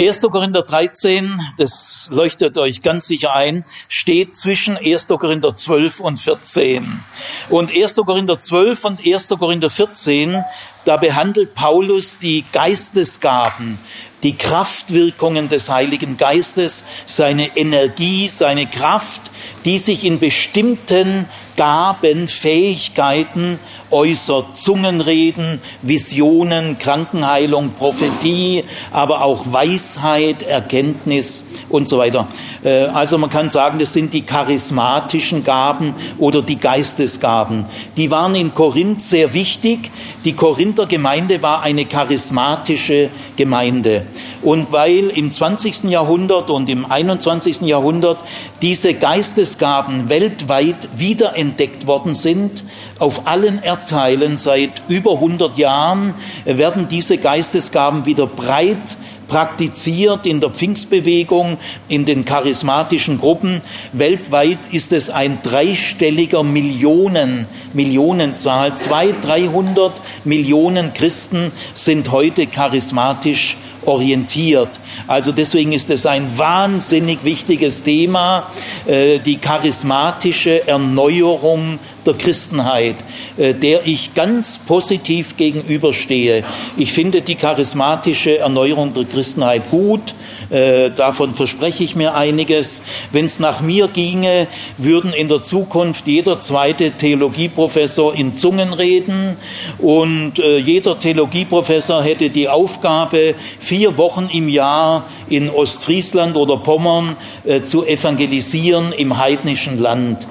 1. Korinther 13, das leuchtet euch ganz sicher ein, steht zwischen 1. Korinther 12 und 14. Und 1. Korinther 12 und 1. Korinther 14, da behandelt Paulus die Geistesgaben, die Kraftwirkungen des Heiligen Geistes, seine Energie, seine Kraft, die sich in bestimmten Gaben, Fähigkeiten äußert. Zungenreden, Visionen, Krankenheilung, Prophetie, aber auch Weisheit, Erkenntnis und so weiter. Äh, also man kann sagen, das sind die charismatischen Gaben oder die Geistesgaben. Die waren in Korinth sehr wichtig. Die Korinther Gemeinde war eine charismatische Gemeinde. Und weil im 20. Jahrhundert und im 21. Jahrhundert diese Geistesgaben weltweit wiederentdeckt worden sind, auf allen Erdteilen seit über 100 Jahren werden diese Geistesgaben wieder breit praktiziert in der Pfingstbewegung, in den charismatischen Gruppen. Weltweit ist es ein dreistelliger Millionen, Millionenzahl. Zwei, dreihundert Millionen Christen sind heute charismatisch orientiert. Also deswegen ist es ein wahnsinnig wichtiges Thema, äh, die charismatische Erneuerung der Christenheit, äh, der ich ganz positiv gegenüberstehe. Ich finde die charismatische Erneuerung der Christenheit gut. Äh, davon verspreche ich mir einiges. Wenn es nach mir ginge, würden in der Zukunft jeder zweite Theologieprofessor in Zungen reden und äh, jeder Theologieprofessor hätte die Aufgabe, vier Wochen im Jahr in Ostfriesland oder Pommern äh, zu evangelisieren im heidnischen Land.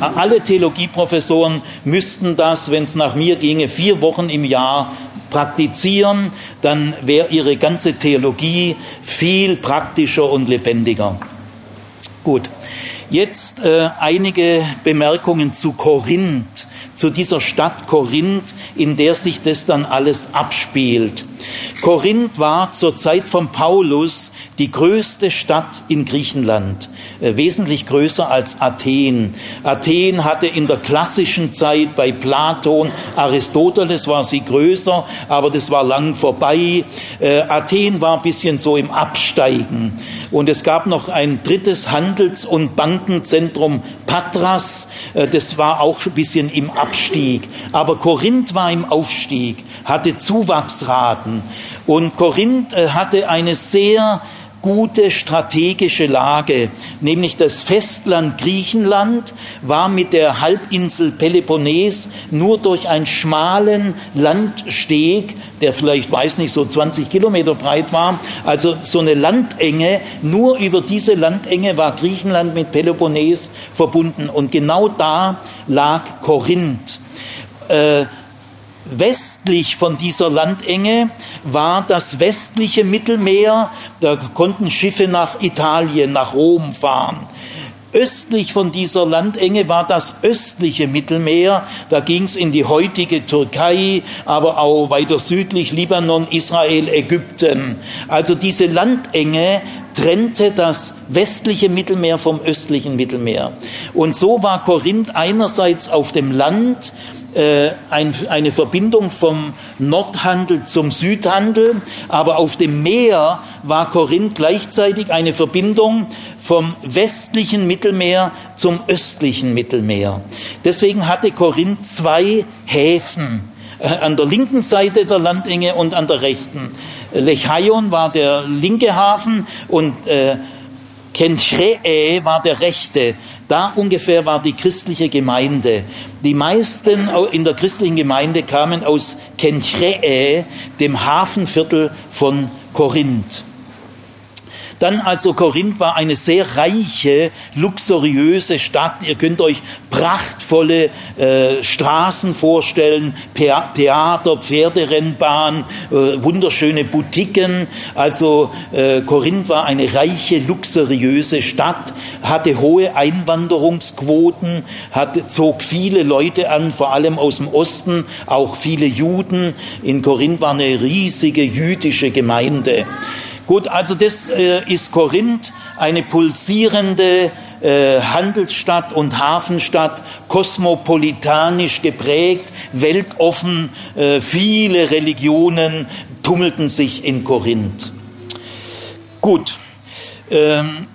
alle Theologieprofessoren müssten das, wenn es nach mir ginge, vier Wochen im Jahr praktizieren, dann wäre ihre ganze Theologie viel praktischer und lebendiger. Gut, jetzt äh, einige Bemerkungen zu Korinth, zu dieser Stadt Korinth, in der sich das dann alles abspielt. Korinth war zur Zeit von Paulus die größte Stadt in Griechenland, äh, wesentlich größer als Athen. Athen hatte in der klassischen Zeit bei Platon, Aristoteles war sie größer, aber das war lang vorbei. Äh, Athen war ein bisschen so im Absteigen. Und es gab noch ein drittes Handels- und Bankenzentrum, Patras, äh, das war auch ein bisschen im Abstieg. Aber Korinth war im Aufstieg, hatte Zuwachsraten. Und Korinth hatte eine sehr gute strategische Lage, nämlich das Festland Griechenland war mit der Halbinsel Peloponnes nur durch einen schmalen Landsteg, der vielleicht, weiß nicht, so 20 Kilometer breit war, also so eine Landenge, nur über diese Landenge war Griechenland mit Peloponnes verbunden und genau da lag Korinth. Äh, Westlich von dieser Landenge war das westliche Mittelmeer, da konnten Schiffe nach Italien, nach Rom fahren. Östlich von dieser Landenge war das östliche Mittelmeer, da ging es in die heutige Türkei, aber auch weiter südlich Libanon, Israel, Ägypten. Also diese Landenge trennte das westliche Mittelmeer vom östlichen Mittelmeer. Und so war Korinth einerseits auf dem Land äh, ein, eine Verbindung vom Nordhandel zum Südhandel, aber auf dem Meer war Korinth gleichzeitig eine Verbindung vom westlichen Mittelmeer zum östlichen Mittelmeer. Deswegen hatte Korinth zwei Häfen äh, an der linken Seite der Landenge und an der rechten. Lechaion war der linke Hafen und äh, Kenchree war der rechte. Da ungefähr war die christliche Gemeinde. Die meisten in der christlichen Gemeinde kamen aus Kenchree, dem Hafenviertel von Korinth. Dann also Korinth war eine sehr reiche, luxuriöse Stadt. Ihr könnt euch prachtvolle äh, Straßen vorstellen, Theater, Pferderennbahn, äh, wunderschöne Boutiquen. Also äh, Korinth war eine reiche, luxuriöse Stadt, hatte hohe Einwanderungsquoten, hatte, zog viele Leute an, vor allem aus dem Osten, auch viele Juden. In Korinth war eine riesige jüdische Gemeinde. Gut, also das äh, ist Korinth, eine pulsierende äh, Handelsstadt und Hafenstadt, kosmopolitanisch geprägt, weltoffen, äh, viele Religionen tummelten sich in Korinth. Gut. Ähm,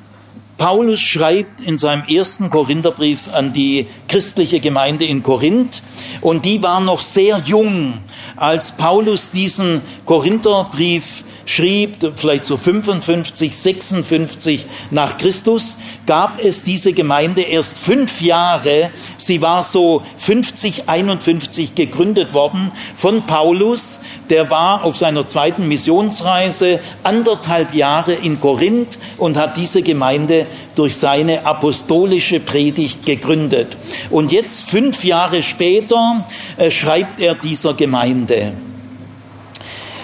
Paulus schreibt in seinem ersten Korintherbrief an die christliche Gemeinde in Korinth und die war noch sehr jung, als Paulus diesen Korintherbrief schrieb, vielleicht so 55, 56 nach Christus, gab es diese Gemeinde erst fünf Jahre. Sie war so 50, 51 gegründet worden von Paulus. Der war auf seiner zweiten Missionsreise anderthalb Jahre in Korinth und hat diese Gemeinde durch seine apostolische Predigt gegründet. Und jetzt, fünf Jahre später, äh, schreibt er dieser Gemeinde.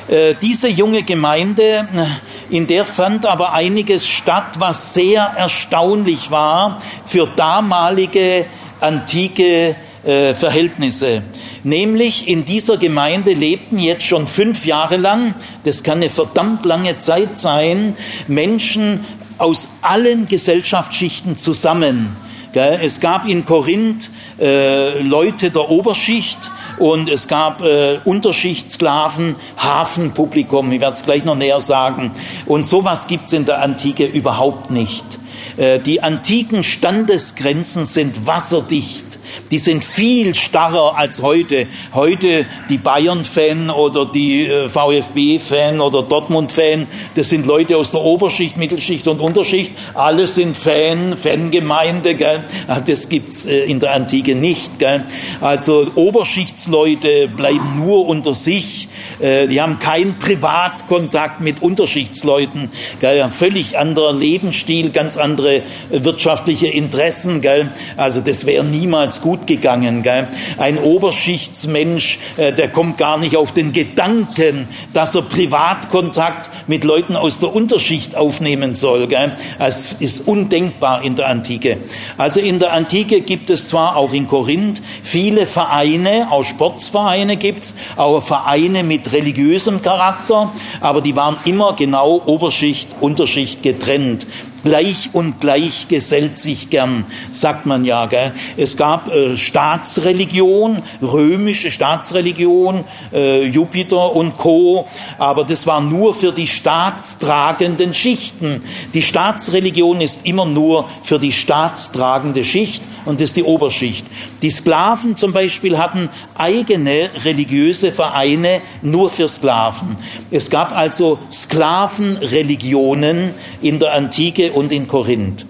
Äh, diese junge Gemeinde, äh, in der fand aber einiges statt, was sehr erstaunlich war für damalige antike äh, Verhältnisse. Nämlich in dieser Gemeinde lebten jetzt schon fünf Jahre lang, das kann eine verdammt lange Zeit sein, Menschen aus allen Gesellschaftsschichten zusammen. Es gab in Korinth Leute der Oberschicht, und es gab äh, Unterschichtssklaven, Hafenpublikum, ich werde es gleich noch näher sagen. Und sowas gibt es in der Antike überhaupt nicht. Äh, die antiken Standesgrenzen sind wasserdicht. Die sind viel starrer als heute. Heute die Bayern-Fan oder die äh, VfB-Fan oder Dortmund-Fan, das sind Leute aus der Oberschicht, Mittelschicht und Unterschicht. Alle sind Fan, Fangemeinde. Gell? Ah, das gibt's äh, in der Antike nicht. Gell? Also Oberschichtsleute bleiben nur unter sich. Äh, die haben keinen Privatkontakt mit Unterschichtsleuten. Gell? Ein völlig anderer Lebensstil, ganz andere wirtschaftliche Interessen. Gell? Also das wäre niemals gut gut gegangen. Gell? Ein Oberschichtsmensch, äh, der kommt gar nicht auf den Gedanken, dass er Privatkontakt mit Leuten aus der Unterschicht aufnehmen soll. Gell? Das ist undenkbar in der Antike. Also in der Antike gibt es zwar auch in Korinth viele Vereine, auch Sportsvereine gibt es, auch Vereine mit religiösem Charakter, aber die waren immer genau Oberschicht, Unterschicht getrennt. Gleich und gleich gesellt sich gern, sagt man ja. Gell? Es gab äh, Staatsreligion, römische Staatsreligion, äh, Jupiter und Co. Aber das war nur für die staatstragenden Schichten. Die Staatsreligion ist immer nur für die staatstragende Schicht und das ist die Oberschicht. Die Sklaven zum Beispiel hatten eigene religiöse Vereine nur für Sklaven. Es gab also Sklavenreligionen in der Antike und in Korinth.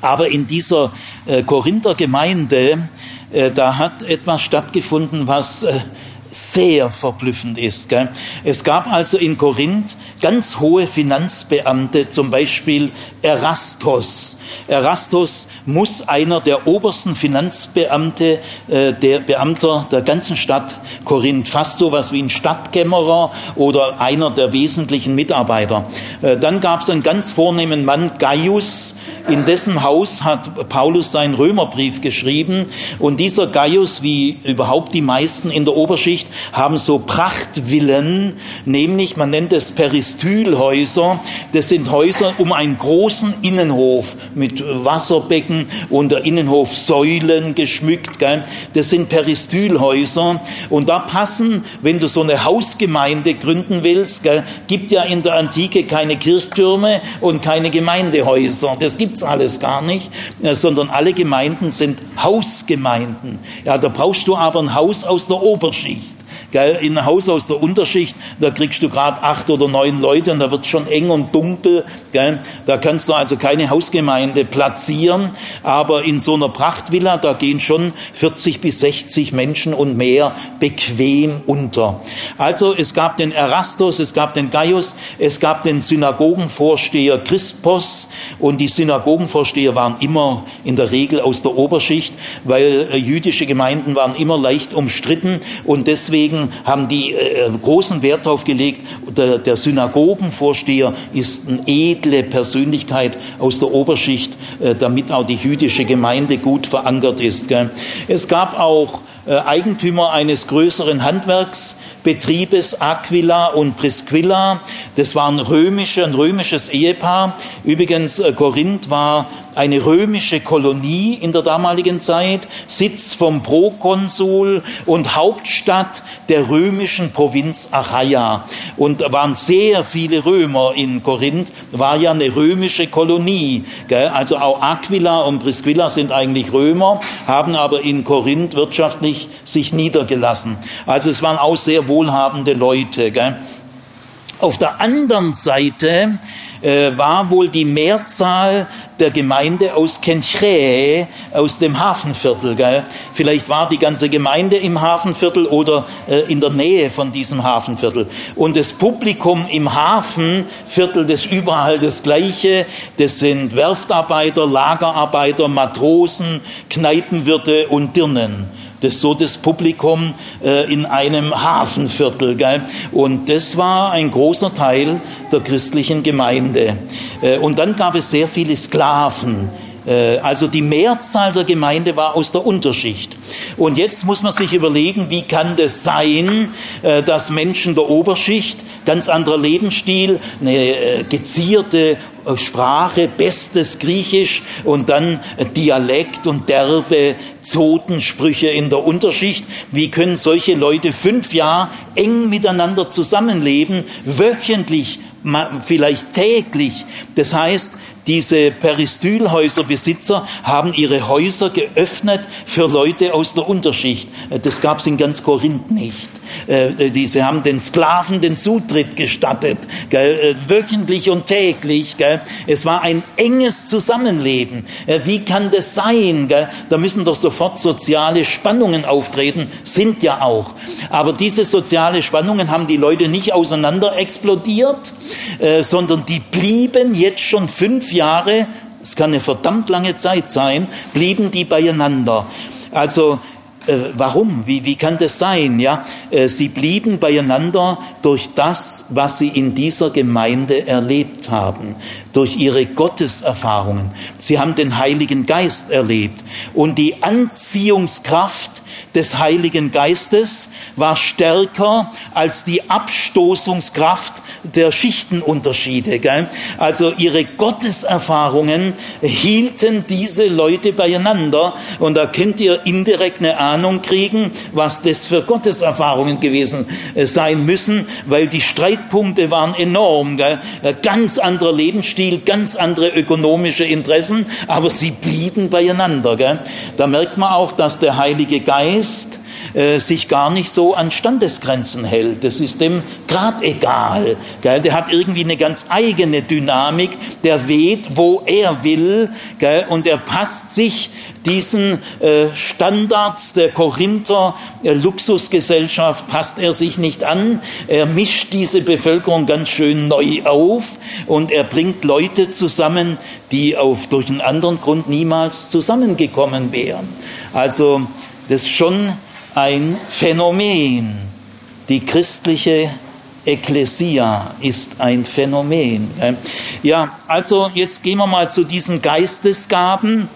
Aber in dieser äh, Korinther Gemeinde, äh, da hat etwas stattgefunden, was äh, sehr verblüffend ist. Gell? Es gab also in Korinth ganz hohe Finanzbeamte, zum Beispiel Erastos. Erastos muss einer der obersten Finanzbeamte, äh, der Beamter der ganzen Stadt Korinth, fast so was wie ein Stadtkämmerer oder einer der wesentlichen Mitarbeiter. Äh, dann gab es einen ganz vornehmen Mann, Gaius, in dessen Haus hat Paulus seinen Römerbrief geschrieben und dieser Gaius, wie überhaupt die meisten in der Oberschicht, haben so Prachtvillen, nämlich man nennt es Peristylhäuser. Das sind Häuser um einen großen Innenhof mit Wasserbecken und der Innenhof Säulen geschmückt. Gell? Das sind Peristylhäuser und da passen, wenn du so eine Hausgemeinde gründen willst, gell, gibt ja in der Antike keine Kirchtürme und keine Gemeindehäuser. Das gibt's alles gar nicht, sondern alle Gemeinden sind Hausgemeinden. Ja, da brauchst du aber ein Haus aus der Oberschicht. Gell, in ein Haus aus der Unterschicht, da kriegst du gerade acht oder neun Leute und da wird schon eng und dunkel. Gell. Da kannst du also keine Hausgemeinde platzieren. Aber in so einer Prachtvilla, da gehen schon 40 bis 60 Menschen und mehr bequem unter. Also es gab den Erastus, es gab den Gaius, es gab den Synagogenvorsteher Chrispos und die Synagogenvorsteher waren immer in der Regel aus der Oberschicht, weil äh, jüdische Gemeinden waren immer leicht umstritten und deswegen Deswegen haben die äh, großen Wert darauf gelegt, der, der Synagogenvorsteher ist eine edle Persönlichkeit aus der Oberschicht, äh, damit auch die jüdische Gemeinde gut verankert ist. Gell. Es gab auch äh, Eigentümer eines größeren Handwerksbetriebes, Aquila und Prisquilla. Das waren römische, ein römisches Ehepaar. Übrigens, äh, Korinth war eine römische Kolonie in der damaligen Zeit, Sitz vom Prokonsul und Hauptstadt der römischen Provinz Achaia. Und da waren sehr viele Römer in Korinth, war ja eine römische Kolonie. Gell? Also auch Aquila und Priscilla sind eigentlich Römer, haben aber in Korinth wirtschaftlich sich niedergelassen. Also es waren auch sehr wohlhabende Leute. Gell? Auf der anderen Seite äh, war wohl die Mehrzahl der Gemeinde aus Kenchre, aus dem Hafenviertel. Gell? Vielleicht war die ganze Gemeinde im Hafenviertel oder äh, in der Nähe von diesem Hafenviertel. Und das Publikum im Hafenviertel, das überall das Gleiche, das sind Werftarbeiter, Lagerarbeiter, Matrosen, Kneipenwirte und Dirnen. Das so das Publikum äh, in einem Hafenviertel. Gell? Und das war ein großer Teil der christlichen Gemeinde. Äh, und dann gab es sehr viele Sklaven. Äh, also die Mehrzahl der Gemeinde war aus der Unterschicht. Und jetzt muss man sich überlegen, wie kann das sein, äh, dass Menschen der Oberschicht, ganz anderer Lebensstil, eine äh, gezierte Sprache, bestes Griechisch und dann Dialekt und derbe Zotensprüche in der Unterschicht. Wie können solche Leute fünf Jahre eng miteinander zusammenleben, wöchentlich, vielleicht täglich? Das heißt, diese Peristylhäuserbesitzer haben ihre Häuser geöffnet für Leute aus der Unterschicht. Das gab es in ganz Korinth nicht. Äh, sie haben den Sklaven den Zutritt gestattet, gell, äh, wöchentlich und täglich. Gell. Es war ein enges Zusammenleben. Äh, wie kann das sein? Gell? Da müssen doch sofort soziale Spannungen auftreten, sind ja auch. Aber diese soziale Spannungen haben die Leute nicht auseinander explodiert, sondern die blieben jetzt schon fünf Jahre, es kann eine verdammt lange Zeit sein, blieben die beieinander. Also äh, warum? Wie, wie kann das sein? Ja, äh, sie blieben beieinander durch das, was sie in dieser Gemeinde erlebt haben, durch ihre Gotteserfahrungen. Sie haben den Heiligen Geist erlebt und die Anziehungskraft des Heiligen Geistes war stärker als die Abstoßungskraft der Schichtenunterschiede. Gell? Also ihre Gotteserfahrungen hielten diese Leute beieinander und da könnt ihr indirekt eine Ahnung kriegen, was das für Gotteserfahrungen gewesen äh, sein müssen, weil die Streitpunkte waren enorm. Gell? Ganz anderer Lebensstil, ganz andere ökonomische Interessen, aber sie blieben beieinander. Gell? Da merkt man auch, dass der Heilige Geist äh, sich gar nicht so an Standesgrenzen hält. Das ist dem grad egal. Der hat irgendwie eine ganz eigene Dynamik. Der weht, wo er will. Und er passt sich diesen äh, Standards der Korinther äh, Luxusgesellschaft passt er sich nicht an. Er mischt diese Bevölkerung ganz schön neu auf und er bringt Leute zusammen, die auf durch einen anderen Grund niemals zusammengekommen wären. Also das ist schon ein Phänomen. Die christliche Ekklesia ist ein Phänomen. Ja, also jetzt gehen wir mal zu diesen Geistesgaben.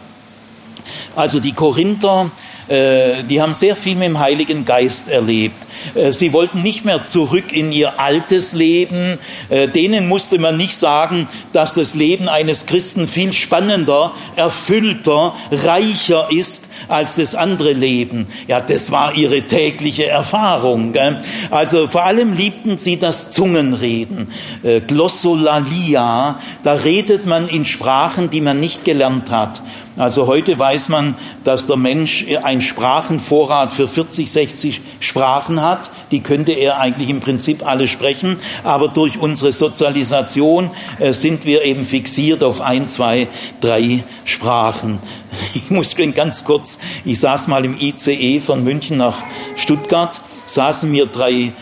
Also die Korinther, die haben sehr viel mit dem Heiligen Geist erlebt. Äh, sie wollten nicht mehr zurück in ihr altes Leben. Äh, denen musste man nicht sagen, dass das Leben eines Christen viel spannender, erfüllter, reicher ist als das andere Leben. Ja, das war ihre tägliche Erfahrung. Also vor allem liebten sie das Zungenreden. Äh, Glossolalia, da redet man in Sprachen, die man nicht gelernt hat. Also heute weiß man, dass der Mensch einen Sprachenvorrat für 40, 60 Sprachen hat. Die könnte er eigentlich im Prinzip alle sprechen. Aber durch unsere Sozialisation äh, sind wir eben fixiert auf ein, zwei, drei Sprachen. Ich muss ganz kurz, ich saß mal im ICE von München nach Stuttgart, saßen mir drei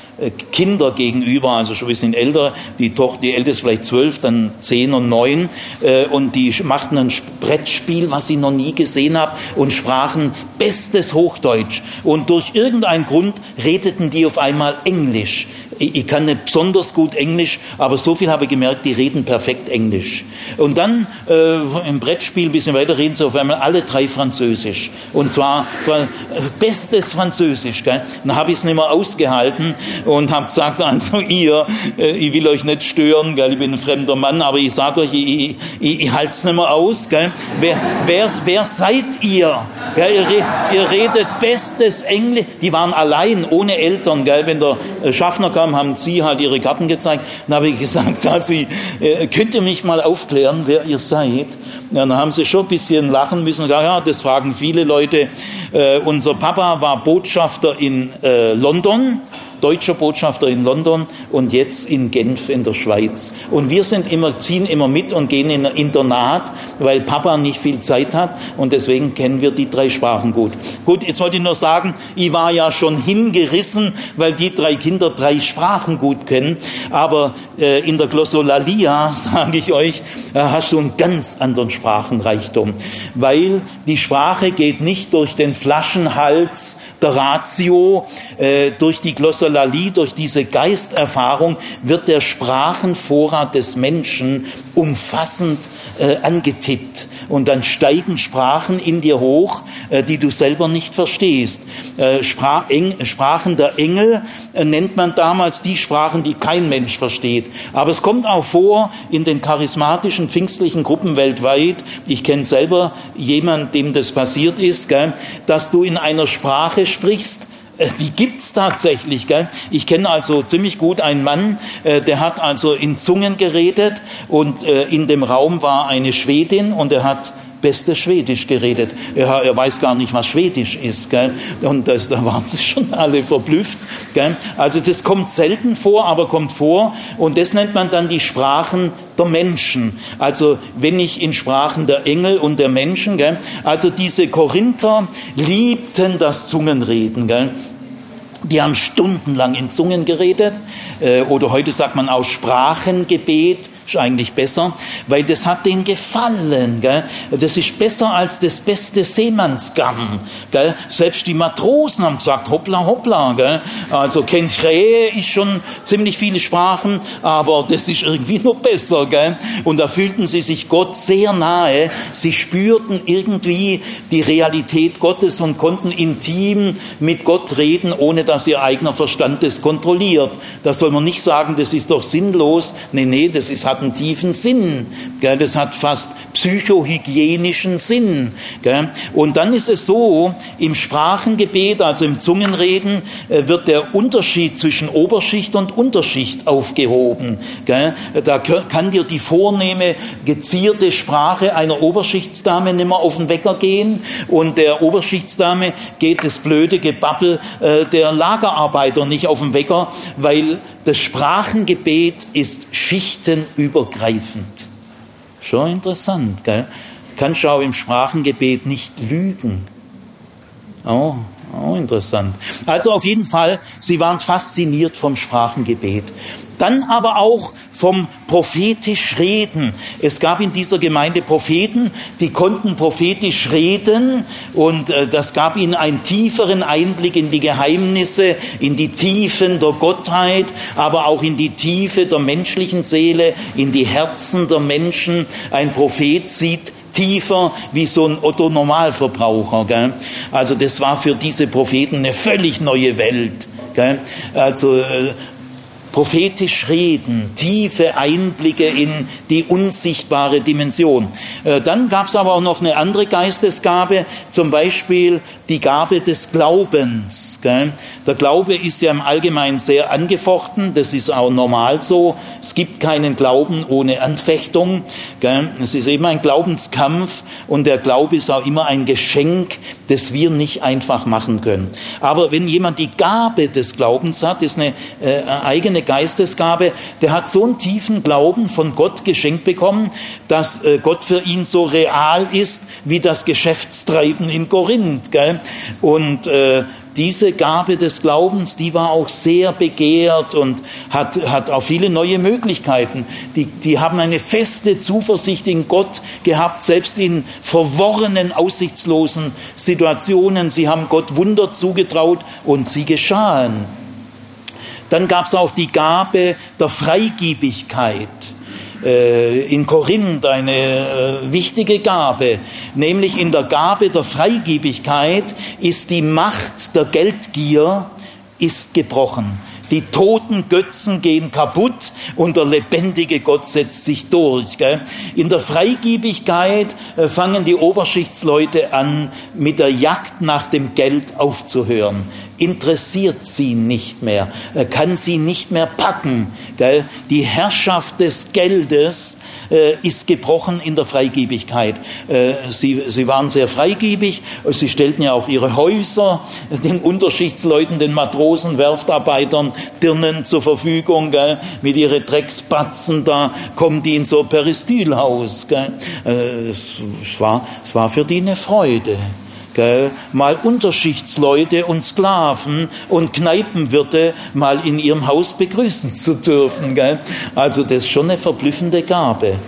Kinder gegenüber, also schon ein bisschen älter, die Tochter, die älteste vielleicht zwölf, dann zehn und neun, äh, und die machten ein Brettspiel, was ich noch nie gesehen habe, und sprachen bestes Hochdeutsch. Und durch irgendeinen Grund redeten die auf einmal Englisch ich kann nicht besonders gut Englisch, aber so viel habe ich gemerkt, die reden perfekt Englisch. Und dann äh, im Brettspiel ein bisschen weiter reden sie auf einmal alle drei Französisch. Und zwar bestes Französisch. Gell? Dann habe ich es nicht mehr ausgehalten und habe gesagt, also ihr, äh, ich will euch nicht stören, gell, ich bin ein fremder Mann, aber ich sage euch, ich, ich, ich halte es nicht mehr aus. Gell. Wer, wer, wer seid ihr? Gell, ihr, ihr redet bestes Englisch. Die waren allein, ohne Eltern. Gell. Wenn der Schaffner kam, haben sie halt ihre Karten gezeigt. Dann habe ich gesagt, also, äh, könnt ihr mich mal aufklären, wer ihr seid? Ja, dann haben sie schon ein bisschen lachen müssen. Ja, ja das fragen viele Leute. Äh, unser Papa war Botschafter in äh, London deutscher Botschafter in London und jetzt in Genf in der Schweiz. Und wir sind immer, ziehen immer mit und gehen in ein Internat, weil Papa nicht viel Zeit hat und deswegen kennen wir die drei Sprachen gut. Gut, jetzt wollte ich nur sagen, ich war ja schon hingerissen, weil die drei Kinder drei Sprachen gut kennen, aber äh, in der Glossolalia, sage ich euch, äh, hast du einen ganz anderen Sprachenreichtum, weil die Sprache geht nicht durch den Flaschenhals der Ratio, äh, durch die Glossolalie, durch diese Geisterfahrung wird der Sprachenvorrat des Menschen umfassend äh, angetippt und dann steigen Sprachen in dir hoch, äh, die du selber nicht verstehst. Äh, Sprachen der Engel äh, nennt man damals die Sprachen, die kein Mensch versteht. Aber es kommt auch vor in den charismatischen, pfingstlichen Gruppen weltweit, ich kenne selber jemanden, dem das passiert ist, dass du in einer Sprache sprichst, die gibt's tatsächlich. Gell? Ich kenne also ziemlich gut einen Mann, der hat also in Zungen geredet und in dem Raum war eine Schwedin und er hat beste Schwedisch geredet. Er, er, weiß gar nicht, was Schwedisch ist. Gell? Und das, da waren sie schon alle verblüfft. Gell? Also das kommt selten vor, aber kommt vor. Und das nennt man dann die Sprachen der Menschen. Also wenn ich in Sprachen der Engel und der Menschen. Gell? Also diese Korinther liebten das Zungenreden. Gell? Die haben stundenlang in Zungen geredet äh, oder heute sagt man auch Sprachengebet ist eigentlich besser, weil das hat denen gefallen. Gell? Das ist besser als das beste Seemannsgarn. Gell? Selbst die Matrosen haben gesagt, hoppla, hoppla. Gell? Also Kenträhe ist schon ziemlich viele Sprachen, aber das ist irgendwie noch besser. Gell? Und da fühlten sie sich Gott sehr nahe. Sie spürten irgendwie die Realität Gottes und konnten intim mit Gott reden, ohne dass ihr eigener Verstand das kontrolliert. Da soll man nicht sagen, das ist doch sinnlos. Nee, nee, das ist, hat einen tiefen Sinn. Das hat fast psychohygienischen Sinn. Und dann ist es so, im Sprachengebet, also im Zungenreden, äh, wird der Unterschied zwischen Oberschicht und Unterschicht aufgehoben. Da kann dir die vornehme, gezierte Sprache einer Oberschichtsdame nicht mehr auf den Wecker gehen und der Oberschichtsdame geht das blöde Gebabbel äh, der Lagerarbeiter nicht auf den Wecker, weil das Sprachengebet ist schichtenübergreifend. Schon interessant, gell? Kannst du auch im Sprachengebet nicht lügen. Oh, oh, interessant. Also auf jeden Fall, sie waren fasziniert vom Sprachengebet. Dann aber auch vom prophetisch reden. Es gab in dieser Gemeinde Propheten, die konnten prophetisch reden und äh, das gab ihnen einen tieferen Einblick in die Geheimnisse, in die Tiefen der Gottheit, aber auch in die Tiefe der menschlichen Seele, in die Herzen der Menschen. Ein Prophet sieht tiefer wie so ein Otto Normalverbraucher. Gell? Also das war für diese Propheten eine völlig neue Welt. Gell? Also äh, prophetisch reden, tiefe Einblicke in die unsichtbare Dimension. Äh, dann gab es aber auch noch eine andere Geistesgabe, zum Beispiel die Gabe des Glaubens. Der Glaube ist ja im Allgemeinen sehr angefochten, das ist auch normal so. Es gibt keinen Glauben ohne Anfechtung. Es ist eben ein Glaubenskampf und der Glaube ist auch immer ein Geschenk, das wir nicht einfach machen können. Aber wenn jemand die Gabe des Glaubens hat, ist eine äh, eigene eine Geistesgabe, der hat so einen tiefen Glauben von Gott geschenkt bekommen, dass äh, Gott für ihn so real ist wie das Geschäftstreiben in Korinth. Gell? Und äh, diese Gabe des Glaubens, die war auch sehr begehrt und hat, hat auch viele neue Möglichkeiten. Die, die haben eine feste Zuversicht in Gott gehabt, selbst in verworrenen, aussichtslosen Situationen. Sie haben Gott Wunder zugetraut und sie geschahen. Dann gab es auch die Gabe der Freigiebigkeit. Äh, in Korinth eine äh, wichtige Gabe, nämlich in der Gabe der Freigiebigkeit ist die Macht der Geldgier ist gebrochen. Die toten Götzen gehen kaputt und der lebendige Gott setzt sich durch. Gell? In der Freigiebigkeit äh, fangen die Oberschichtsleute an, mit der Jagd nach dem Geld aufzuhören interessiert sie nicht mehr, kann sie nicht mehr packen. Gell? Die Herrschaft des Geldes äh, ist gebrochen in der Freigebigkeit. Äh, sie, sie waren sehr freigebig, sie stellten ja auch ihre Häuser den Unterschichtsleuten, den Matrosen, Werftarbeitern, Dirnen zur Verfügung. Gell? Mit ihren Drecksbatzen, da kommen die in so ein Peristylhaus. Gell? Äh, es, war, es war für die eine Freude. Gell? Mal Unterschichtsleute und Sklaven und Kneipenwirte mal in ihrem Haus begrüßen zu dürfen. Gell? Also das ist schon eine verblüffende Gabe.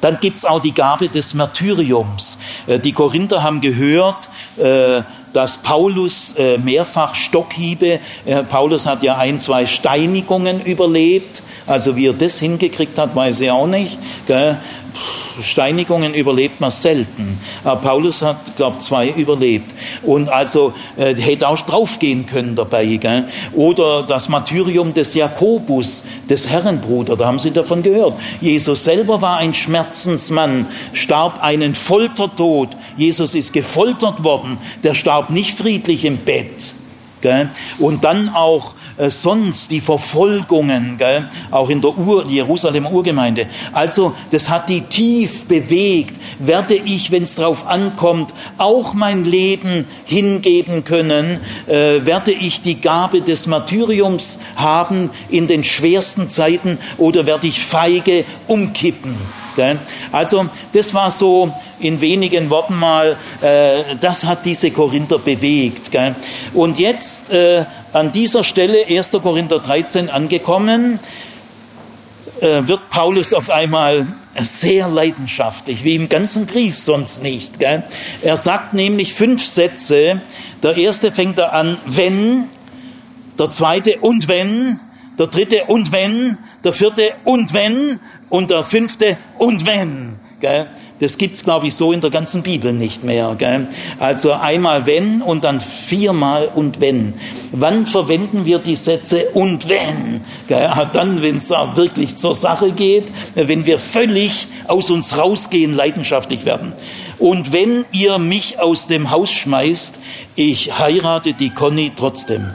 Dann gibt es auch die Gabe des Martyriums. Äh, die Korinther haben gehört, äh, dass Paulus äh, mehrfach Stockhiebe, Paulus hat ja ein, zwei Steinigungen überlebt, also wie er das hingekriegt hat, weiß ich auch nicht. Steinigungen überlebt man selten. Aber Paulus hat, glaube zwei überlebt. Und also äh, hätte auch draufgehen können dabei. Gell? Oder das Martyrium des Jakobus, des Herrenbruder, da haben Sie davon gehört. Jesus selber war ein Schmerzensmann, starb einen Foltertod. Jesus ist gefoltert worden, der starb nicht friedlich im Bett. Gell? Und dann auch äh, sonst die Verfolgungen, gell? auch in der Ur, Jerusalemer Urgemeinde. Also das hat die tief bewegt. Werde ich, wenn es darauf ankommt, auch mein Leben hingeben können? Äh, werde ich die Gabe des Martyriums haben in den schwersten Zeiten oder werde ich feige umkippen? Gell? Also das war so in wenigen Worten mal, äh, das hat diese Korinther bewegt. Gell? Und jetzt äh, an dieser Stelle, 1. Korinther 13 angekommen, äh, wird Paulus auf einmal sehr leidenschaftlich, wie im ganzen Brief sonst nicht. Gell? Er sagt nämlich fünf Sätze. Der erste fängt er an, wenn, der zweite und wenn, der dritte und wenn, der vierte und wenn und der fünfte und wenn. Gell? Das gibt's glaube ich, so in der ganzen Bibel nicht mehr. Gell? Also einmal wenn und dann viermal und wenn. Wann verwenden wir die Sätze und wenn? Gell? Dann, wenn es wirklich zur Sache geht, wenn wir völlig aus uns rausgehen, leidenschaftlich werden. Und wenn ihr mich aus dem Haus schmeißt, ich heirate die Conny trotzdem.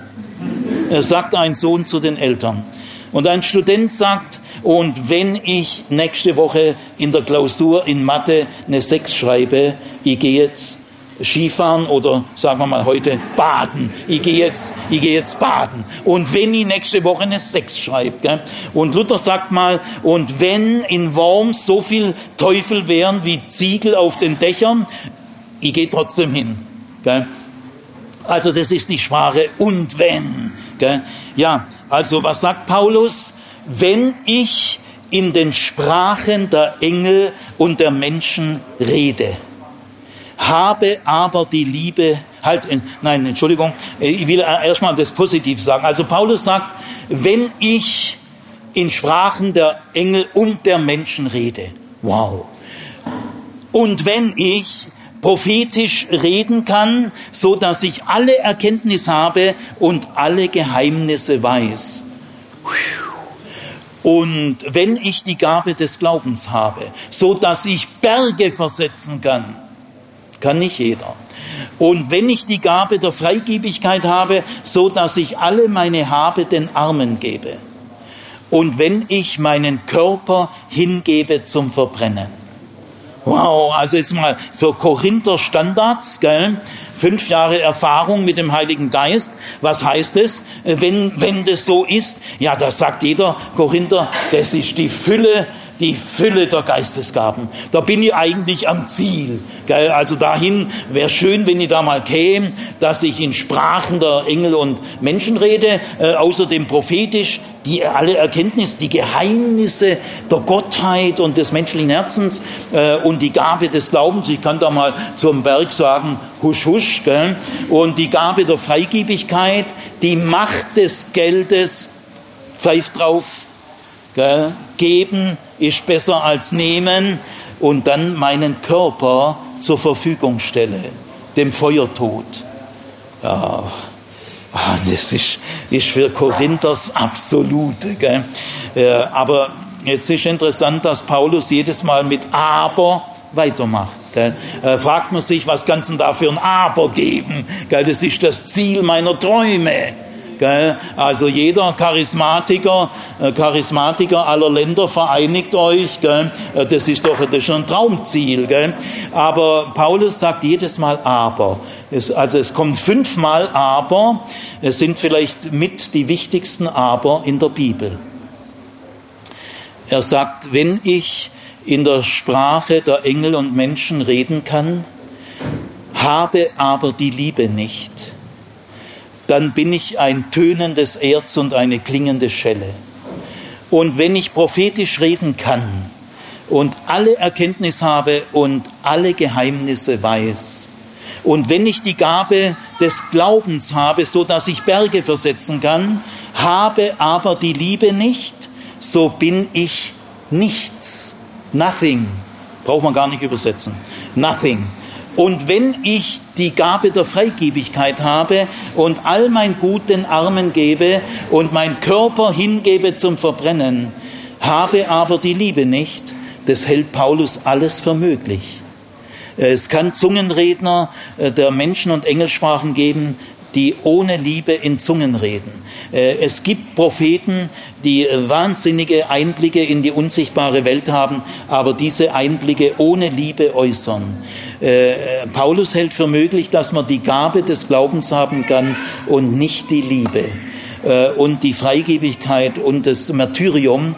Sagt ein Sohn zu den Eltern. Und ein Student sagt, und wenn ich nächste Woche in der Klausur in Mathe eine 6 schreibe, ich gehe jetzt Skifahren oder sagen wir mal heute baden. Ich gehe jetzt, ich gehe jetzt baden. Und wenn ich nächste Woche eine 6 schreibe, gell? und Luther sagt mal, und wenn in Worms so viel Teufel wären wie Ziegel auf den Dächern, ich gehe trotzdem hin. Gell? Also das ist die Sprache und wenn. Gell? Ja, also was sagt Paulus? Wenn ich in den Sprachen der Engel und der Menschen rede, habe aber die Liebe, halt, nein, Entschuldigung, ich will erstmal das positiv sagen. Also Paulus sagt, wenn ich in Sprachen der Engel und der Menschen rede, wow. Und wenn ich prophetisch reden kann, so dass ich alle Erkenntnis habe und alle Geheimnisse weiß. Und wenn ich die Gabe des Glaubens habe, so dass ich Berge versetzen kann, kann nicht jeder. Und wenn ich die Gabe der Freigebigkeit habe, so dass ich alle meine Habe den Armen gebe. Und wenn ich meinen Körper hingebe zum Verbrennen. Wow, also jetzt mal für Korinther Standards, gell? Fünf Jahre Erfahrung mit dem Heiligen Geist. Was heißt es, wenn, wenn das so ist? Ja, da sagt jeder Korinther, das ist die Fülle die Fülle der Geistesgaben. Da bin ich eigentlich am Ziel. Gell? Also dahin wäre schön, wenn ich da mal käme, dass ich in Sprachen der Engel und Menschen rede, äh, außerdem prophetisch, die alle Erkenntnis, die Geheimnisse der Gottheit und des menschlichen Herzens äh, und die Gabe des Glaubens. Ich kann da mal zum Berg sagen, husch, husch. Gell? Und die Gabe der Freigebigkeit, die Macht des Geldes, pfeift drauf, gell? geben ist besser als nehmen und dann meinen Körper zur Verfügung stelle, dem Feuertod. Ja, Ah, das ist, ist für Korinthers absolut. Gell? Aber jetzt ist interessant, dass Paulus jedes Mal mit aber weitermacht. Gell? Äh, fragt man sich, was kann es da für ein Aber geben? Gell? Das ist das Ziel meiner Träume. Gell? Also jeder Charismatiker, äh, Charismatiker aller Länder vereinigt euch. Gell? Äh, das ist doch das ist ein Traumziel. Gell? Aber Paulus sagt jedes Mal aber. Es, also es kommt fünfmal aber. Es sind vielleicht mit die wichtigsten aber in der Bibel. Er sagt, wenn ich in der Sprache der Engel und Menschen reden kann, habe aber die Liebe nicht, dann bin ich ein tönendes Erz und eine klingende Schelle. Und wenn ich prophetisch reden kann und alle Erkenntnis habe und alle Geheimnisse weiß, und wenn ich die Gabe des Glaubens habe, so dass ich Berge versetzen kann, habe aber die Liebe nicht, so bin ich nichts. Nothing. Braucht man gar nicht übersetzen. Nothing. Und wenn ich die Gabe der Freigebigkeit habe und all mein Gut den Armen gebe und mein Körper hingebe zum Verbrennen, habe aber die Liebe nicht, das hält Paulus alles für möglich. Es kann Zungenredner äh, der Menschen- und Engelsprachen geben, die ohne Liebe in Zungen reden. Äh, es gibt Propheten, die äh, wahnsinnige Einblicke in die unsichtbare Welt haben, aber diese Einblicke ohne Liebe äußern. Äh, Paulus hält für möglich, dass man die Gabe des Glaubens haben kann und nicht die Liebe und die Freigebigkeit und das Martyrium,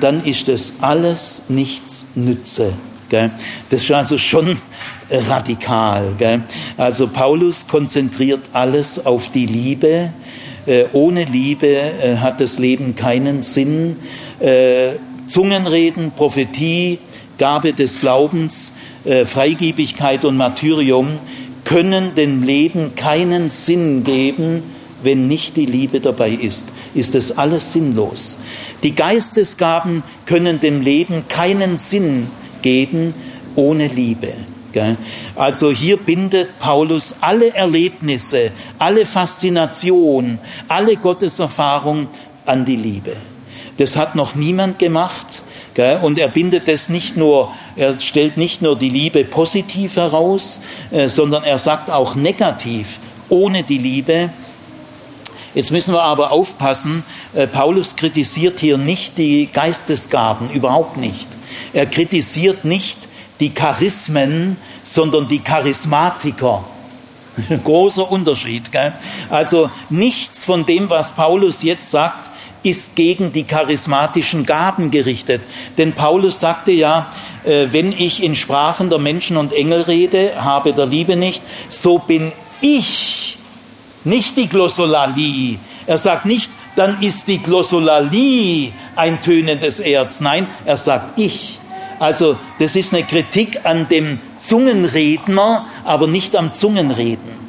dann ist das alles nichts nütze. Das ist also schon radikal. Gell? Also Paulus konzentriert alles auf die Liebe. Äh, ohne Liebe äh, hat das Leben keinen Sinn. Äh, Zungenreden, Prophetie, Gabe des Glaubens, äh, Freigebigkeit und Martyrium können dem Leben keinen Sinn geben, wenn nicht die Liebe dabei ist. Ist das alles sinnlos. Die Geistesgaben können dem Leben keinen Sinn geben ohne Liebe. Also hier bindet Paulus alle Erlebnisse, alle Faszination, alle Gotteserfahrung an die Liebe. Das hat noch niemand gemacht. Und er bindet es nicht nur, er stellt nicht nur die Liebe positiv heraus, äh, sondern er sagt auch negativ, ohne die Liebe. Jetzt müssen wir aber aufpassen, äh, Paulus kritisiert hier nicht die Geistesgaben, überhaupt nicht. Er kritisiert nicht die Charismen, sondern die Charismatiker. Großer Unterschied. Gell? Also nichts von dem, was Paulus jetzt sagt, ist gegen die charismatischen Gaben gerichtet. Denn Paulus sagte ja, äh, wenn ich in Sprachen der Menschen und Engel rede, habe der Liebe nicht, so bin ich, nicht die Glossolalie. Er sagt nicht, dann ist die Glossolalie ein tönendes Erz. Nein, er sagt ich. Also das ist eine Kritik an dem Zungenredner, aber nicht am Zungenreden.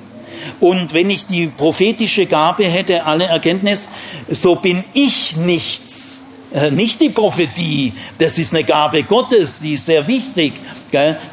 Und wenn ich die prophetische Gabe hätte, alle Erkenntnis, so bin ich nichts. Äh, nicht die Prophetie, das ist eine Gabe Gottes, die ist sehr wichtig.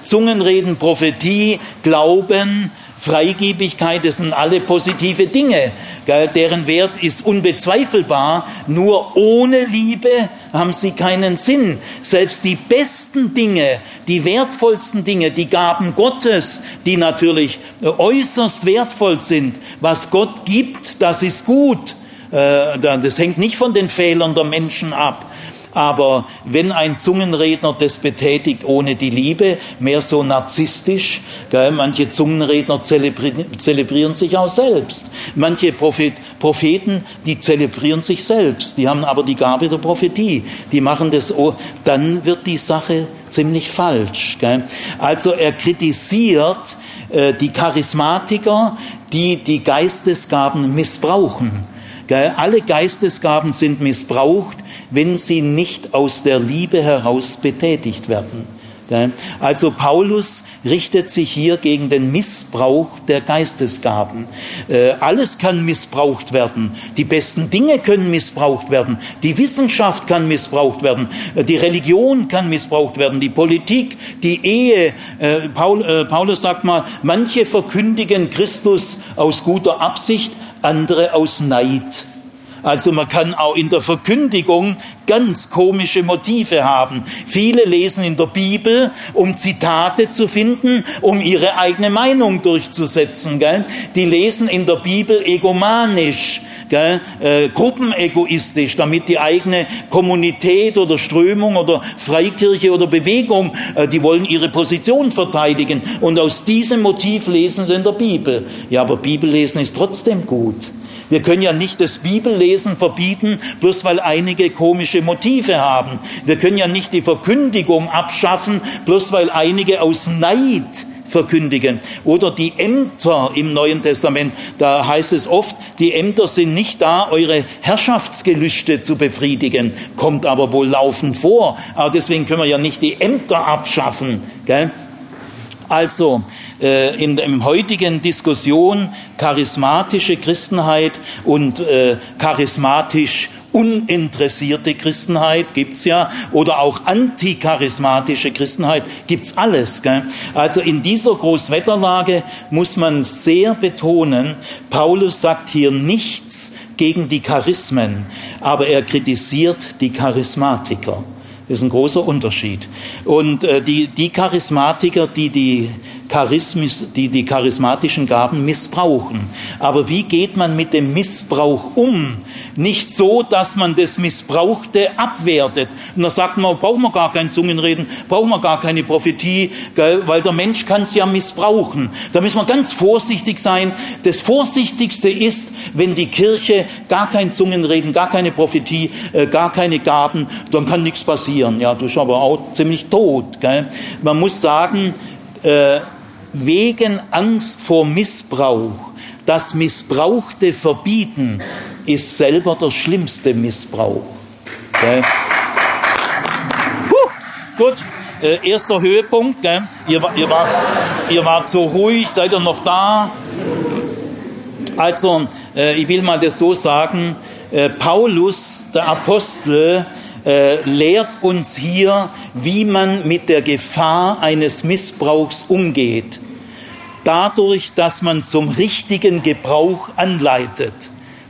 Zungenreden, Prophetie, Glauben, Freigebigkeit, das sind alle positive Dinge, gell, deren Wert ist unbezweifelbar. Nur ohne Liebe haben sie keinen Sinn. Selbst die besten Dinge, die wertvollsten Dinge, die Gaben Gottes, die natürlich äußerst wertvoll sind, was Gott gibt, das ist gut. Äh, das hängt nicht von den Fehlern der Menschen ab. Aber wenn ein Zungenredner das betätigt ohne die Liebe, mehr so narzisstisch, gell, manche Zungenredner zelebri zelebrieren sich auch selbst. Manche Prophet Propheten, die zelebrieren sich selbst, die haben aber die Gabe der Prophetie, die machen das, oh, dann wird die Sache ziemlich falsch. Gell. Also er kritisiert äh, die Charismatiker, die die Geistesgaben missbrauchen. Alle Geistesgaben sind missbraucht, wenn sie nicht aus der Liebe heraus betätigt werden. Also Paulus richtet sich hier gegen den Missbrauch der Geistesgaben. Äh, alles kann missbraucht werden. Die besten Dinge können missbraucht werden. Die Wissenschaft kann missbraucht werden. Äh, die Religion kann missbraucht werden. Die Politik, die Ehe. Äh, Paulus sagt mal, manche verkündigen Christus aus guter Absicht, andere aus Neid. Also man kann auch in der Verkündigung ganz komische Motive haben. Viele lesen in der Bibel, um Zitate zu finden, um ihre eigene Meinung durchzusetzen. Gell? Die lesen in der Bibel egomanisch, gell? Äh, gruppenegoistisch, damit die eigene Kommunität oder Strömung oder Freikirche oder Bewegung, äh, die wollen ihre Position verteidigen. Und aus diesem Motiv lesen sie in der Bibel. Ja, aber Bibellesen ist trotzdem gut. Wir können ja nicht das Bibellesen verbieten, bloß weil einige komische Motive haben. Wir können ja nicht die Verkündigung abschaffen, bloß weil einige aus Neid verkündigen. Oder die Ämter im Neuen Testament, da heißt es oft, die Ämter sind nicht da, eure Herrschaftsgelüste zu befriedigen, kommt aber wohl laufend vor. Aber deswegen können wir ja nicht die Ämter abschaffen. Gell? Also äh, in der heutigen Diskussion charismatische Christenheit und äh, charismatisch uninteressierte Christenheit gibt's ja oder auch anticharismatische Christenheit gibt's alles. Gell? Also in dieser Großwetterlage muss man sehr betonen, Paulus sagt hier nichts gegen die Charismen, aber er kritisiert die Charismatiker. Das ist ein großer Unterschied. Und äh, die, die Charismatiker, die die Charismis, die die charismatischen Gaben missbrauchen. Aber wie geht man mit dem Missbrauch um? Nicht so, dass man das Missbrauchte abwertet. Und da sagt man, brauchen wir gar kein Zungenreden, brauchen wir gar keine Prophetie, gell? weil der Mensch kann es ja missbrauchen. Da müssen wir ganz vorsichtig sein. Das Vorsichtigste ist, wenn die Kirche gar kein Zungenreden, gar keine Prophetie, äh, gar keine Gaben, dann kann nichts passieren. Ja, du bist aber auch ziemlich tot. Gell? Man muss sagen, äh, wegen Angst vor Missbrauch das Missbrauchte verbieten, ist selber der schlimmste Missbrauch. Okay. Puh, gut, äh, erster Höhepunkt. Gell? Ihr, ihr, war, ihr wart so ruhig, seid ihr noch da? Also, äh, ich will mal das so sagen, äh, Paulus, der Apostel, äh, lehrt uns hier, wie man mit der Gefahr eines Missbrauchs umgeht. Dadurch, dass man zum richtigen Gebrauch anleitet.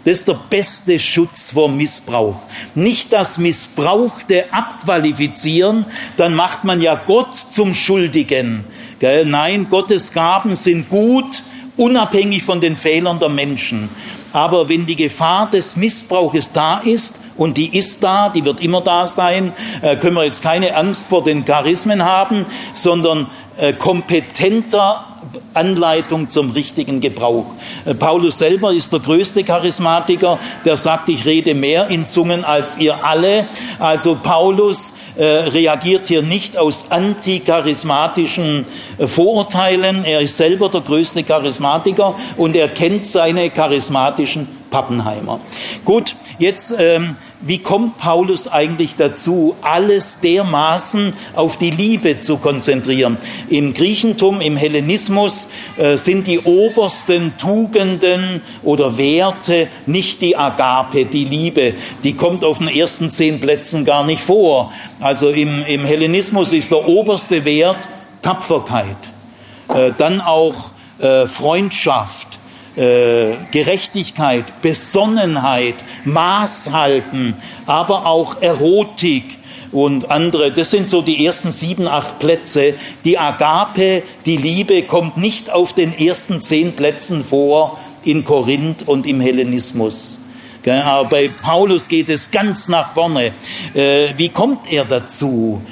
Das ist der beste Schutz vor Missbrauch. Nicht das Missbrauchte abqualifizieren, dann macht man ja Gott zum Schuldigen. Nein, Gottes Gaben sind gut, unabhängig von den Fehlern der Menschen. Aber wenn die Gefahr des Missbrauches da ist, und die ist da, die wird immer da sein, äh, können wir jetzt keine Angst vor den Charismen haben, sondern äh, kompetenter Anleitung zum richtigen Gebrauch. Äh, Paulus selber ist der größte Charismatiker, der sagt, ich rede mehr in Zungen als ihr alle. Also Paulus äh, reagiert hier nicht aus anticharismatischen äh, Vorurteilen. Er ist selber der größte Charismatiker und er kennt seine charismatischen Pappenheimer. Gut, jetzt ähm, wie kommt Paulus eigentlich dazu, alles dermaßen auf die Liebe zu konzentrieren? Im Griechentum, im Hellenismus äh, sind die obersten Tugenden oder Werte nicht die Agape, die Liebe. Die kommt auf den ersten zehn Plätzen gar nicht vor. Also im, im Hellenismus ist der oberste Wert Tapferkeit, äh, dann auch äh, Freundschaft, äh, Gerechtigkeit, Besonnenheit, Maßhalten, aber auch Erotik und andere. Das sind so die ersten sieben, acht Plätze. Die Agape, die Liebe, kommt nicht auf den ersten zehn Plätzen vor in Korinth und im Hellenismus. Aber bei Paulus geht es ganz nach vorne. Äh, wie kommt er dazu?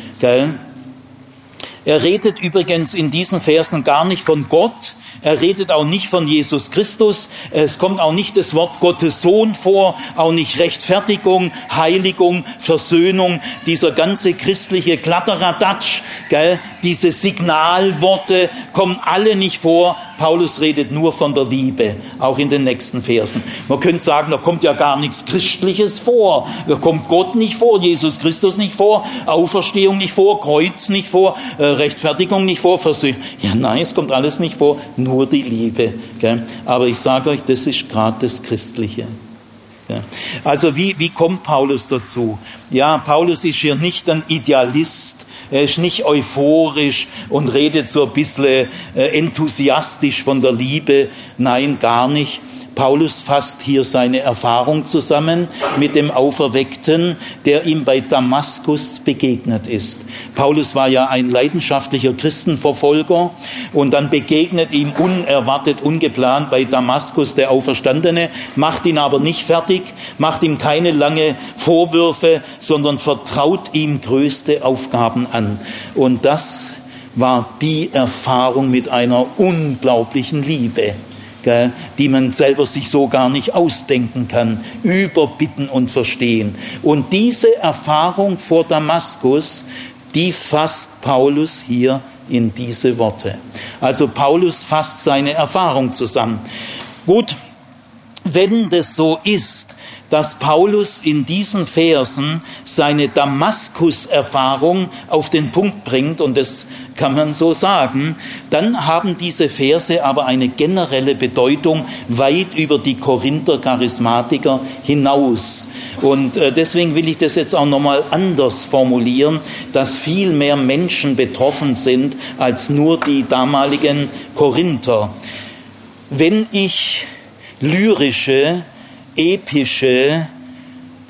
Er redet übrigens in diesen Versen gar nicht von Gott, Er redet auch nicht von Jesus Christus. Es kommt auch nicht das Wort Gottes Sohn vor, auch nicht Rechtfertigung, Heiligung, Versöhnung, dieser ganze christliche Kladderadatsch, gell, diese Signalworte kommen alle nicht vor. Paulus redet nur von der Liebe, auch in den nächsten Versen. Man könnte sagen, da kommt ja gar nichts Christliches vor. Da kommt Gott nicht vor, Jesus Christus nicht vor, Auferstehung nicht vor, Kreuz nicht vor, äh, Rechtfertigung nicht vor, Versöhnung. Ja, nein, es kommt alles nicht vor, nur die Liebe. Gell? Aber ich sage euch, das ist gerade das Christliche. Also wie, wie kommt Paulus dazu? Ja, Paulus ist hier nicht ein Idealist, er ist nicht euphorisch und redet so ein bisschen äh, enthusiastisch von der Liebe. Nein, gar nicht. Paulus fasst hier seine Erfahrung zusammen mit dem Auferweckten, der ihm bei Damaskus begegnet ist. Paulus war ja ein leidenschaftlicher Christenverfolger und dann begegnet ihm unerwartet, ungeplant bei Damaskus der Auferstandene, macht ihn aber nicht fertig, macht ihm keine lange Vorwürfe, sondern vertraut ihm größte Aufgaben an. Und das war die Erfahrung mit einer unglaublichen Liebe die man selber sich so gar nicht ausdenken kann, überbitten und verstehen. Und diese Erfahrung vor Damaskus, die fasst Paulus hier in diese Worte. Also Paulus fasst seine Erfahrung zusammen. Gut, wenn das so ist, dass Paulus in diesen Versen seine Damaskus-Erfahrung auf den Punkt bringt, und das kann man so sagen, dann haben diese Verse aber eine generelle Bedeutung weit über die Korinther Charismatiker hinaus. Und äh, deswegen will ich das jetzt auch nochmal anders formulieren, dass viel mehr Menschen betroffen sind als nur die damaligen Korinther. Wenn ich lyrische epische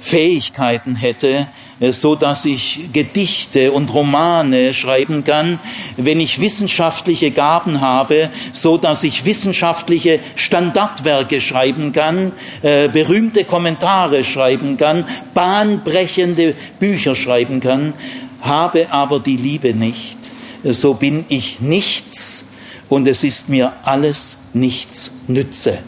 Fähigkeiten hätte, äh, so dass ich Gedichte und Romane schreiben kann, wenn ich wissenschaftliche Gaben habe, so dass ich wissenschaftliche Standardwerke schreiben kann, äh, berühmte Kommentare schreiben kann, bahnbrechende Bücher schreiben kann, habe aber die Liebe nicht, so bin ich nichts und es ist mir alles nichts nütze.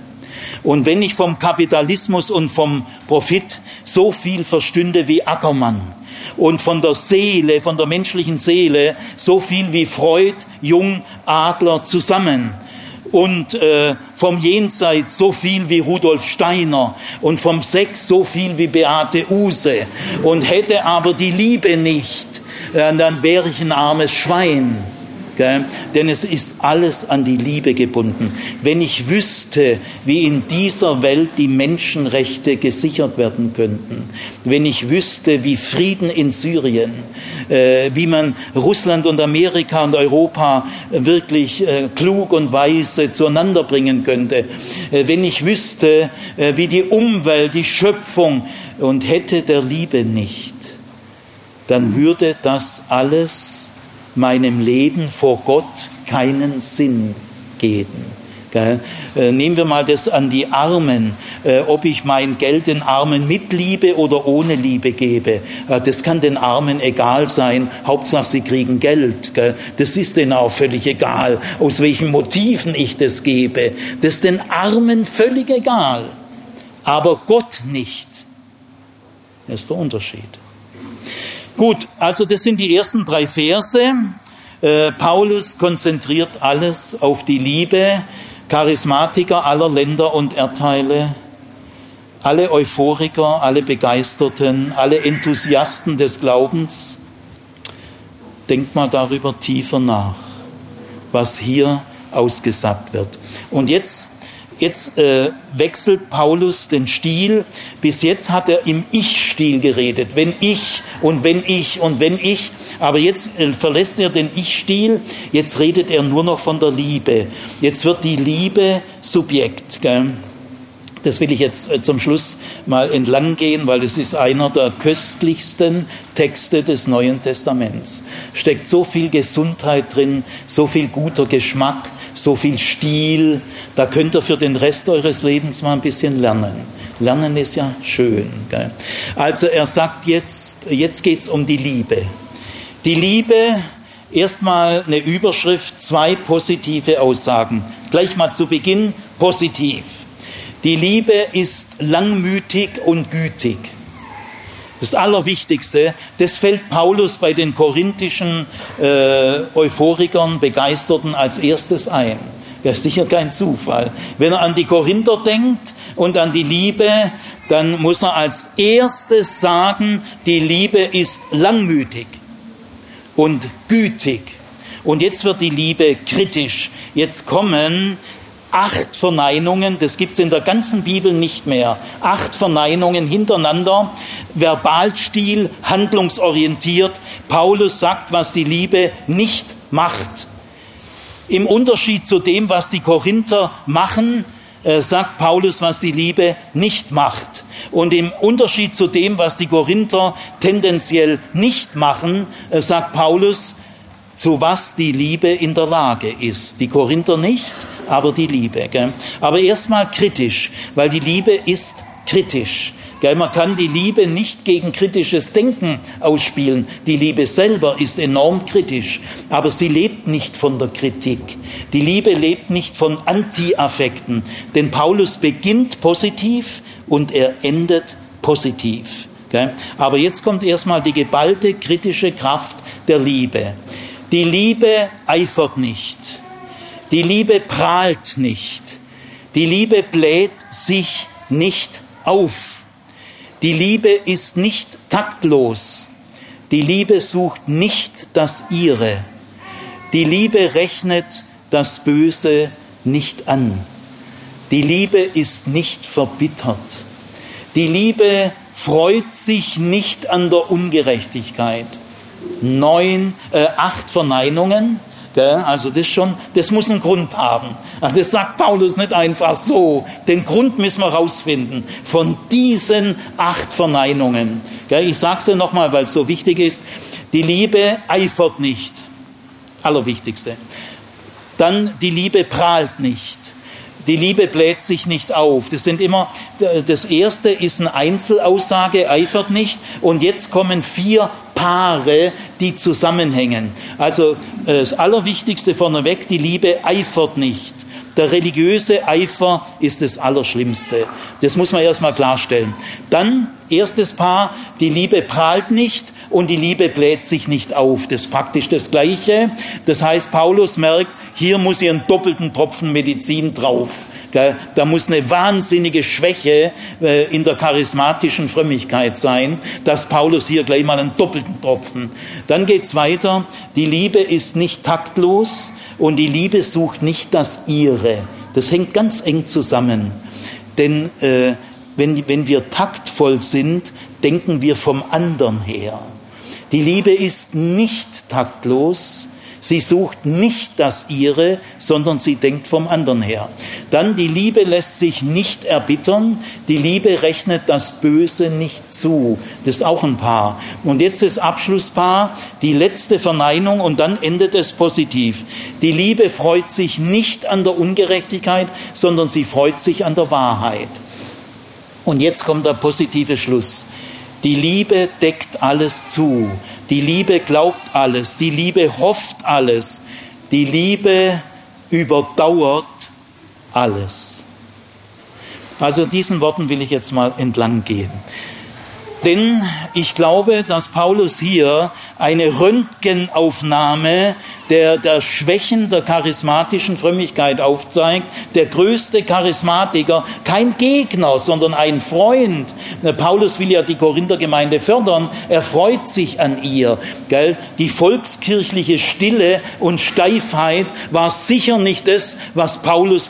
Und wenn ich vom Kapitalismus und vom Profit so viel verstünde wie Ackermann und von der Seele, von der menschlichen Seele so viel wie Freud, Jung, Adler zusammen und äh, vom Jenseits so viel wie Rudolf Steiner und vom Sex so viel wie Beate Use und hätte aber die Liebe nicht, äh, dann wäre ich ein armes Schwein. Gell? Denn es ist alles an die Liebe gebunden. Wenn ich wüsste, wie in dieser Welt die Menschenrechte gesichert werden könnten, wenn ich wüsste, wie Frieden in Syrien, äh, wie man Russland und Amerika und Europa wirklich äh, klug und weise zueinander bringen könnte, äh, wenn ich wüsste, äh, wie die Umwelt, die Schöpfung und hätte der Liebe nicht, dann würde das alles meinem Leben vor Gott keinen Sinn geben. Äh, nehmen wir mal das an die Armen, äh, ob ich mein Geld den Armen mit Liebe oder ohne Liebe gebe. Äh, das kann den Armen egal sein, Hauptsache sie kriegen Geld. Das ist denen auch völlig egal, aus welchen Motiven ich das gebe. Das ist den Armen völlig egal, aber Gott nicht. Das ist der Unterschied. Gut, also das sind die ersten drei Verse. Äh, Paulus konzentriert alles auf die Liebe, Charismatiker aller Länder und Erdteile, alle Euphoriker, alle Begeisterten, alle Enthusiasten des Glaubens. Denkt mal darüber tiefer nach, was hier ausgesagt wird. Und jetzt Jetzt äh, wechselt Paulus den Stil. Bis jetzt hat er im Ich-Stil geredet. Wenn ich und wenn ich und wenn ich. Aber jetzt äh, verlässt er den Ich-Stil. Jetzt redet er nur noch von der Liebe. Jetzt wird die Liebe Subjekt. Gell? Das will ich jetzt äh, zum Schluss mal entlang gehen, weil es ist einer der köstlichsten Texte des Neuen Testaments. Steckt so viel Gesundheit drin, so viel guter Geschmack, so viel Stil. Da könnt ihr für den Rest eures Lebens mal ein bisschen lernen. Lernen ist ja schön. Gell? Also er sagt jetzt, jetzt geht's um die Liebe. Die Liebe erstmal eine Überschrift, zwei positive Aussagen. Gleich mal zu Beginn positiv. Die Liebe ist langmütig und gütig. Das Allerwichtigste, das fällt Paulus bei den korinthischen äh, Euphorikern, Begeisterten als erstes ein. Das ist sicher kein Zufall. Wenn er an die Korinther denkt und an die Liebe, dann muss er als erstes sagen, die Liebe ist langmütig und gütig. Und jetzt wird die Liebe kritisch. Jetzt kommen acht Verneinungen, das gibt es in der ganzen Bibel nicht mehr. Acht Verneinungen hintereinander, Verbalstil, handlungsorientiert. Paulus sagt, was die Liebe nicht macht. Im Unterschied zu dem, was die Korinther machen, äh, sagt Paulus, was die Liebe nicht macht. Und im Unterschied zu dem, was die Korinther tendenziell nicht machen, äh, sagt Paulus, zu was die Liebe in der Lage ist. Die Korinther nicht, aber die Liebe. Gell? Aber erstmal kritisch, weil die Liebe ist kritisch. Man kann die Liebe nicht gegen kritisches Denken ausspielen. Die Liebe selber ist enorm kritisch, aber sie lebt nicht von der Kritik. Die Liebe lebt nicht von Anti-Affekten, denn Paulus beginnt positiv und er endet positiv. Aber jetzt kommt erstmal die geballte kritische Kraft der Liebe. Die Liebe eifert nicht. Die Liebe prahlt nicht. Die Liebe bläht sich nicht auf. Die Liebe ist nicht taktlos. Die Liebe sucht nicht das ihre. Die Liebe rechnet das Böse nicht an. Die Liebe ist nicht verbittert. Die Liebe freut sich nicht an der Ungerechtigkeit. Neun, äh, acht Verneinungen also das schon, das muss einen Grund haben. Das sagt Paulus nicht einfach so. Den Grund müssen wir rausfinden von diesen acht Verneinungen. Ich sage es ja nochmal, weil es so wichtig ist. Die Liebe eifert nicht. Allerwichtigste. Dann die Liebe prahlt nicht. Die Liebe bläht sich nicht auf. Das sind immer, das erste ist eine Einzelaussage, eifert nicht. Und jetzt kommen vier Paare, die zusammenhängen. Also äh, das Allerwichtigste vorneweg, die Liebe eifert nicht. Der religiöse Eifer ist das Allerschlimmste. Das muss man erstmal klarstellen. Dann, erstes Paar, die Liebe prahlt nicht und die Liebe bläht sich nicht auf. Das ist praktisch das Gleiche. Das heißt, Paulus merkt, hier muss hier einen doppelten Tropfen Medizin drauf. Da muss eine wahnsinnige Schwäche äh, in der charismatischen Frömmigkeit sein, dass Paulus hier gleich mal einen doppelten Tropfen. Dann geht's weiter. Die Liebe ist nicht taktlos und die Liebe sucht nicht das ihre. Das hängt ganz eng zusammen. Denn äh, wenn, wenn wir taktvoll sind, denken wir vom anderen her. Die Liebe ist nicht taktlos, Sie sucht nicht das ihre, sondern sie denkt vom anderen her. Dann die Liebe lässt sich nicht erbittern. Die Liebe rechnet das Böse nicht zu. Das ist auch ein Paar. Und jetzt das Abschlusspaar, die letzte Verneinung und dann endet es positiv. Die Liebe freut sich nicht an der Ungerechtigkeit, sondern sie freut sich an der Wahrheit. Und jetzt kommt der positive Schluss. Die Liebe deckt alles zu. Die Liebe glaubt alles, die Liebe hofft alles, die Liebe überdauert alles. Also diesen Worten will ich jetzt mal entlang gehen. Denn ich glaube, dass Paulus hier eine Röntgenaufnahme der, der Schwächen der charismatischen Frömmigkeit aufzeigt. Der größte Charismatiker, kein Gegner, sondern ein Freund. Paulus will ja die Korinthergemeinde fördern. Er freut sich an ihr. Gell? Die volkskirchliche Stille und Steifheit war sicher nicht das, was Paulus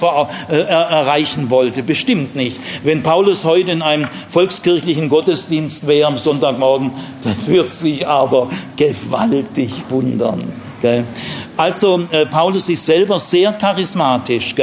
äh, erreichen wollte. Bestimmt nicht. Wenn Paulus heute in einem volkskirchlichen Gottesdienst wäre am Sonntagmorgen, dann wird sich aber gewaltig wundern. Also äh, Paulus ist selber sehr charismatisch.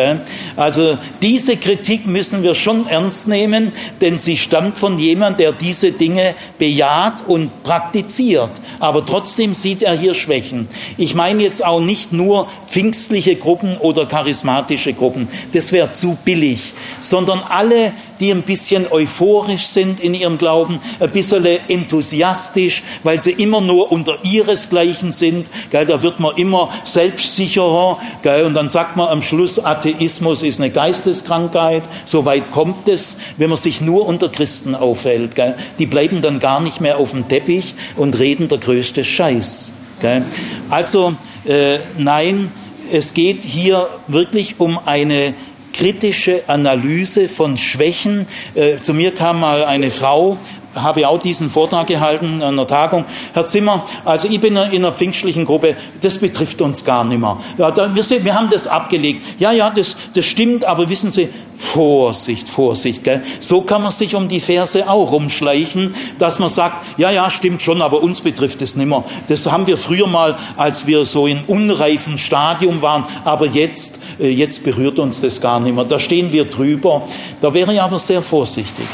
Also diese Kritik müssen wir schon ernst nehmen, denn sie stammt von jemand, der diese Dinge bejaht und praktiziert. Aber trotzdem sieht er hier Schwächen. Ich meine jetzt auch nicht nur pfingstliche Gruppen oder charismatische Gruppen. Das wäre zu billig, sondern alle die ein bisschen euphorisch sind in ihrem Glauben, ein bisschen enthusiastisch, weil sie immer nur unter ihresgleichen sind. Gell, da wird man immer selbstsicherer. Gell, und dann sagt man am Schluss, Atheismus ist eine Geisteskrankheit. So weit kommt es, wenn man sich nur unter Christen aufhält. Gell. Die bleiben dann gar nicht mehr auf dem Teppich und reden der größte Scheiß. Gell. Also äh, nein, es geht hier wirklich um eine kritische Analyse von Schwächen. Äh, zu mir kam mal eine Frau, habe auch diesen Vortrag gehalten an einer Tagung. Herr Zimmer, also ich bin in einer pfingstlichen Gruppe, das betrifft uns gar nicht mehr. Wir, haben das abgelegt. Ja, ja, das, das stimmt, aber wissen Sie, Vorsicht, Vorsicht. Gell? So kann man sich um die Verse auch rumschleichen, dass man sagt, ja, ja, stimmt schon, aber uns betrifft es nicht mehr. Das haben wir früher mal, als wir so in unreifen Stadium waren, aber jetzt, äh, jetzt berührt uns das gar nicht mehr. Da stehen wir drüber. Da wäre ich aber sehr vorsichtig.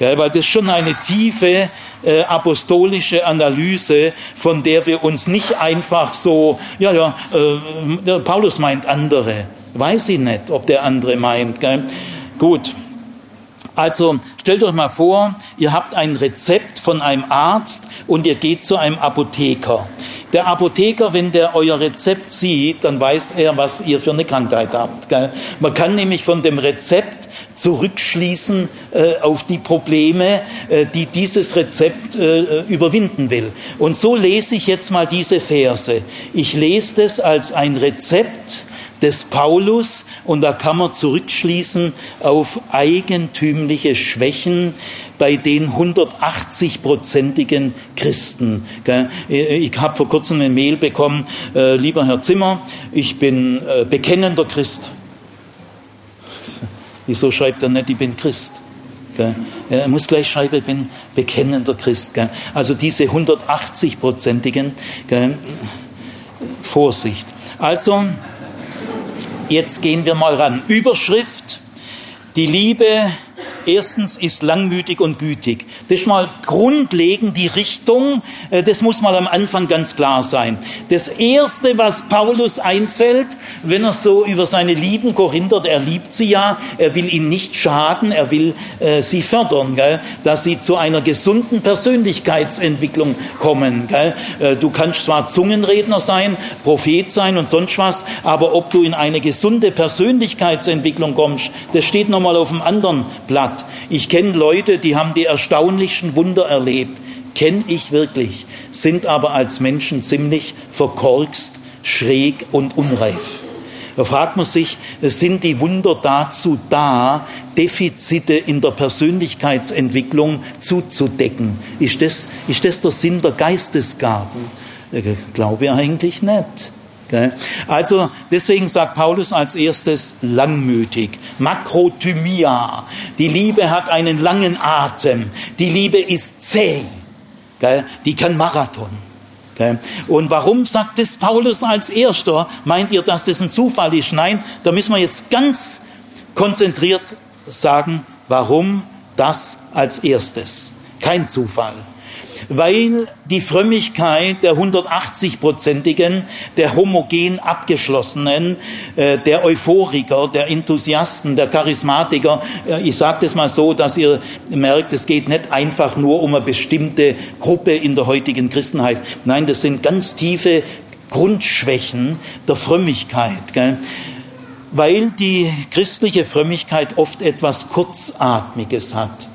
Gell, weil das schon eine tiefe äh, apostolische Analyse, von der wir uns nicht einfach so, ja, ja, äh, Paulus meint andere. Weiß ich nicht, ob der andere meint. Gell? Gut. Also stellt euch mal vor, ihr habt ein Rezept von einem Arzt und ihr geht zu einem Apotheker. Der Apotheker, wenn der euer Rezept sieht, dann weiß er, was ihr für eine Krankheit habt. Man kann nämlich von dem Rezept zurückschließen äh, auf die Probleme, äh, die dieses Rezept äh, überwinden will. Und so lese ich jetzt mal diese Verse. Ich lese das als ein Rezept des Paulus und da kann man zurückschließen auf eigentümliche Schwächen bei den 180-prozentigen Christen. Ich habe vor kurzem eine Mail bekommen, äh, lieber Herr Zimmer, ich bin äh, bekennender Christ. Wieso schreibt er nicht, ich bin Christ? Er muss gleich schreiben, ich bin bekennender Christ. Also diese 180-prozentigen, Vorsicht. Also, jetzt gehen wir mal ran. Überschrift, die Liebe Erstens ist langmütig und gütig. Das ist mal grundlegend die Richtung. Äh, das muss mal am Anfang ganz klar sein. Das Erste, was Paulus einfällt, wenn er so über seine Lieben Korinther, er liebt sie ja, er will ihnen nicht schaden, er will äh, sie fördern, gell? dass sie zu einer gesunden Persönlichkeitsentwicklung kommen. Gell? Äh, du kannst zwar Zungenredner sein, Prophet sein und sonst was, aber ob du in eine gesunde Persönlichkeitsentwicklung kommst, das steht nochmal auf einem anderen Blatt. Ich kenne Leute, die haben die erstaunlichsten Wunder erlebt. Kenne ich wirklich, sind aber als Menschen ziemlich verkorkst, schräg und unreif. Da fragt man sich, sind die Wunder dazu da, Defizite in der Persönlichkeitsentwicklung zuzudecken? Ist das, ist das der Sinn der Geistesgaben? Ich glaube eigentlich nicht. Also deswegen sagt Paulus als erstes langmütig. Makrothymia. Die Liebe hat einen langen Atem. Die Liebe ist zäh. Die kann Marathon. Und warum sagt es Paulus als erster? Meint ihr, dass das ein Zufall ist? Nein, da müssen wir jetzt ganz konzentriert sagen, warum das als erstes. Kein Zufall weil die Frömmigkeit der 180-prozentigen, der homogen abgeschlossenen, äh, der Euphoriker, der Enthusiasten, der Charismatiker, äh, ich sage das mal so, dass ihr merkt, es geht nicht einfach nur um eine bestimmte Gruppe in der heutigen Christenheit. Nein, das sind ganz tiefe Grundschwächen der Frömmigkeit. Gell? Weil die christliche Frömmigkeit oft etwas Kurzatmiges hat.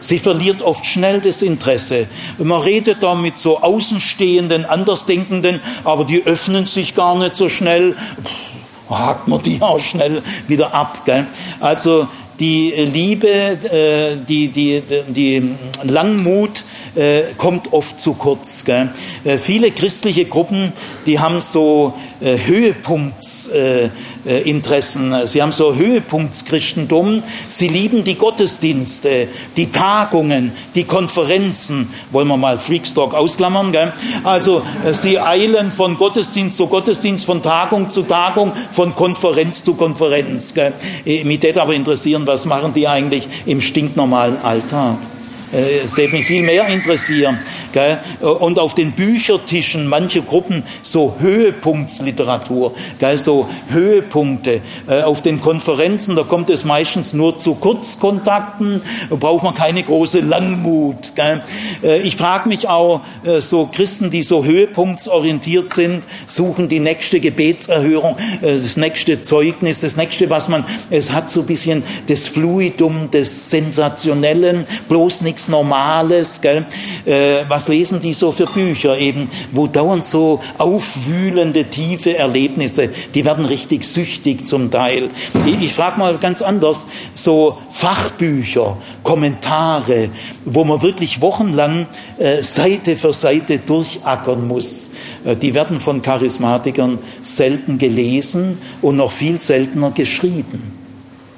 Sie verliert oft schnell das Interesse. Man redet da mit so Außenstehenden, Andersdenkenden, aber die öffnen sich gar nicht so schnell. hakt man die auch schnell wieder ab. Also die Liebe, äh, die, die, die Langmut äh, kommt oft zu kurz. Gell? Äh, viele christliche Gruppen, die haben so äh, Äh, sie haben so Höhepunktschristentum. Sie lieben die Gottesdienste, die Tagungen, die Konferenzen. Wollen wir mal Freakstock ausklammern? Gell? Also äh, sie eilen von Gottesdienst zu Gottesdienst, von Tagung zu Tagung, von Konferenz zu Konferenz. Gell? Äh, mich würde aber interessieren, was machen die eigentlich im stinknormalen Alltag? Es würde mich viel mehr interessieren. Gell? Und auf den Büchertischen manche Gruppen so Höhepunktsliteratur, gell? so Höhepunkte. Äh, auf den Konferenzen, da kommt es meistens nur zu Kurzkontakten, da braucht man keine große Langmut. Gell? Äh, ich frage mich auch, so Christen, die so höhepunktsorientiert sind, suchen die nächste Gebetserhörung, das nächste Zeugnis, das nächste, was man, es hat so ein bisschen das Fluidum des Sensationellen, bloß nichts Normales. Gell? Äh, was lesen die so für Bücher eben, wo dauernd so aufwühlende, tiefe Erlebnisse, die werden richtig süchtig zum Teil. Ich, ich frage mal ganz anders, so Fachbücher, Kommentare, wo man wirklich wochenlang äh, Seite für Seite durchackern muss, äh, die werden von Charismatikern selten gelesen und noch viel seltener geschrieben.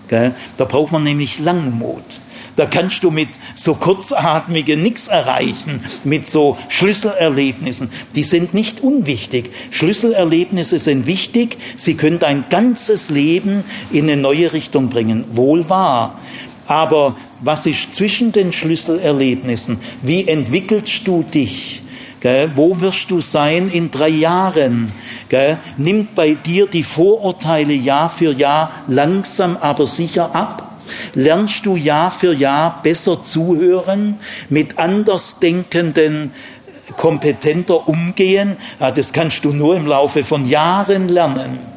Gell? Da braucht man nämlich Langmut. Da kannst du mit so kurzatmigen nichts erreichen, mit so Schlüsselerlebnissen. Die sind nicht unwichtig. Schlüsselerlebnisse sind wichtig. Sie können dein ganzes Leben in eine neue Richtung bringen. Wohl wahr. Aber was ist zwischen den Schlüsselerlebnissen? Wie entwickelst du dich? Gell? Wo wirst du sein in drei Jahren? Gell? Nimmt bei dir die Vorurteile Jahr für Jahr langsam aber sicher ab? Lernst du Jahr für Jahr besser zuhören, mit Andersdenkenden kompetenter umgehen. Das kannst du nur im Laufe von Jahren lernen.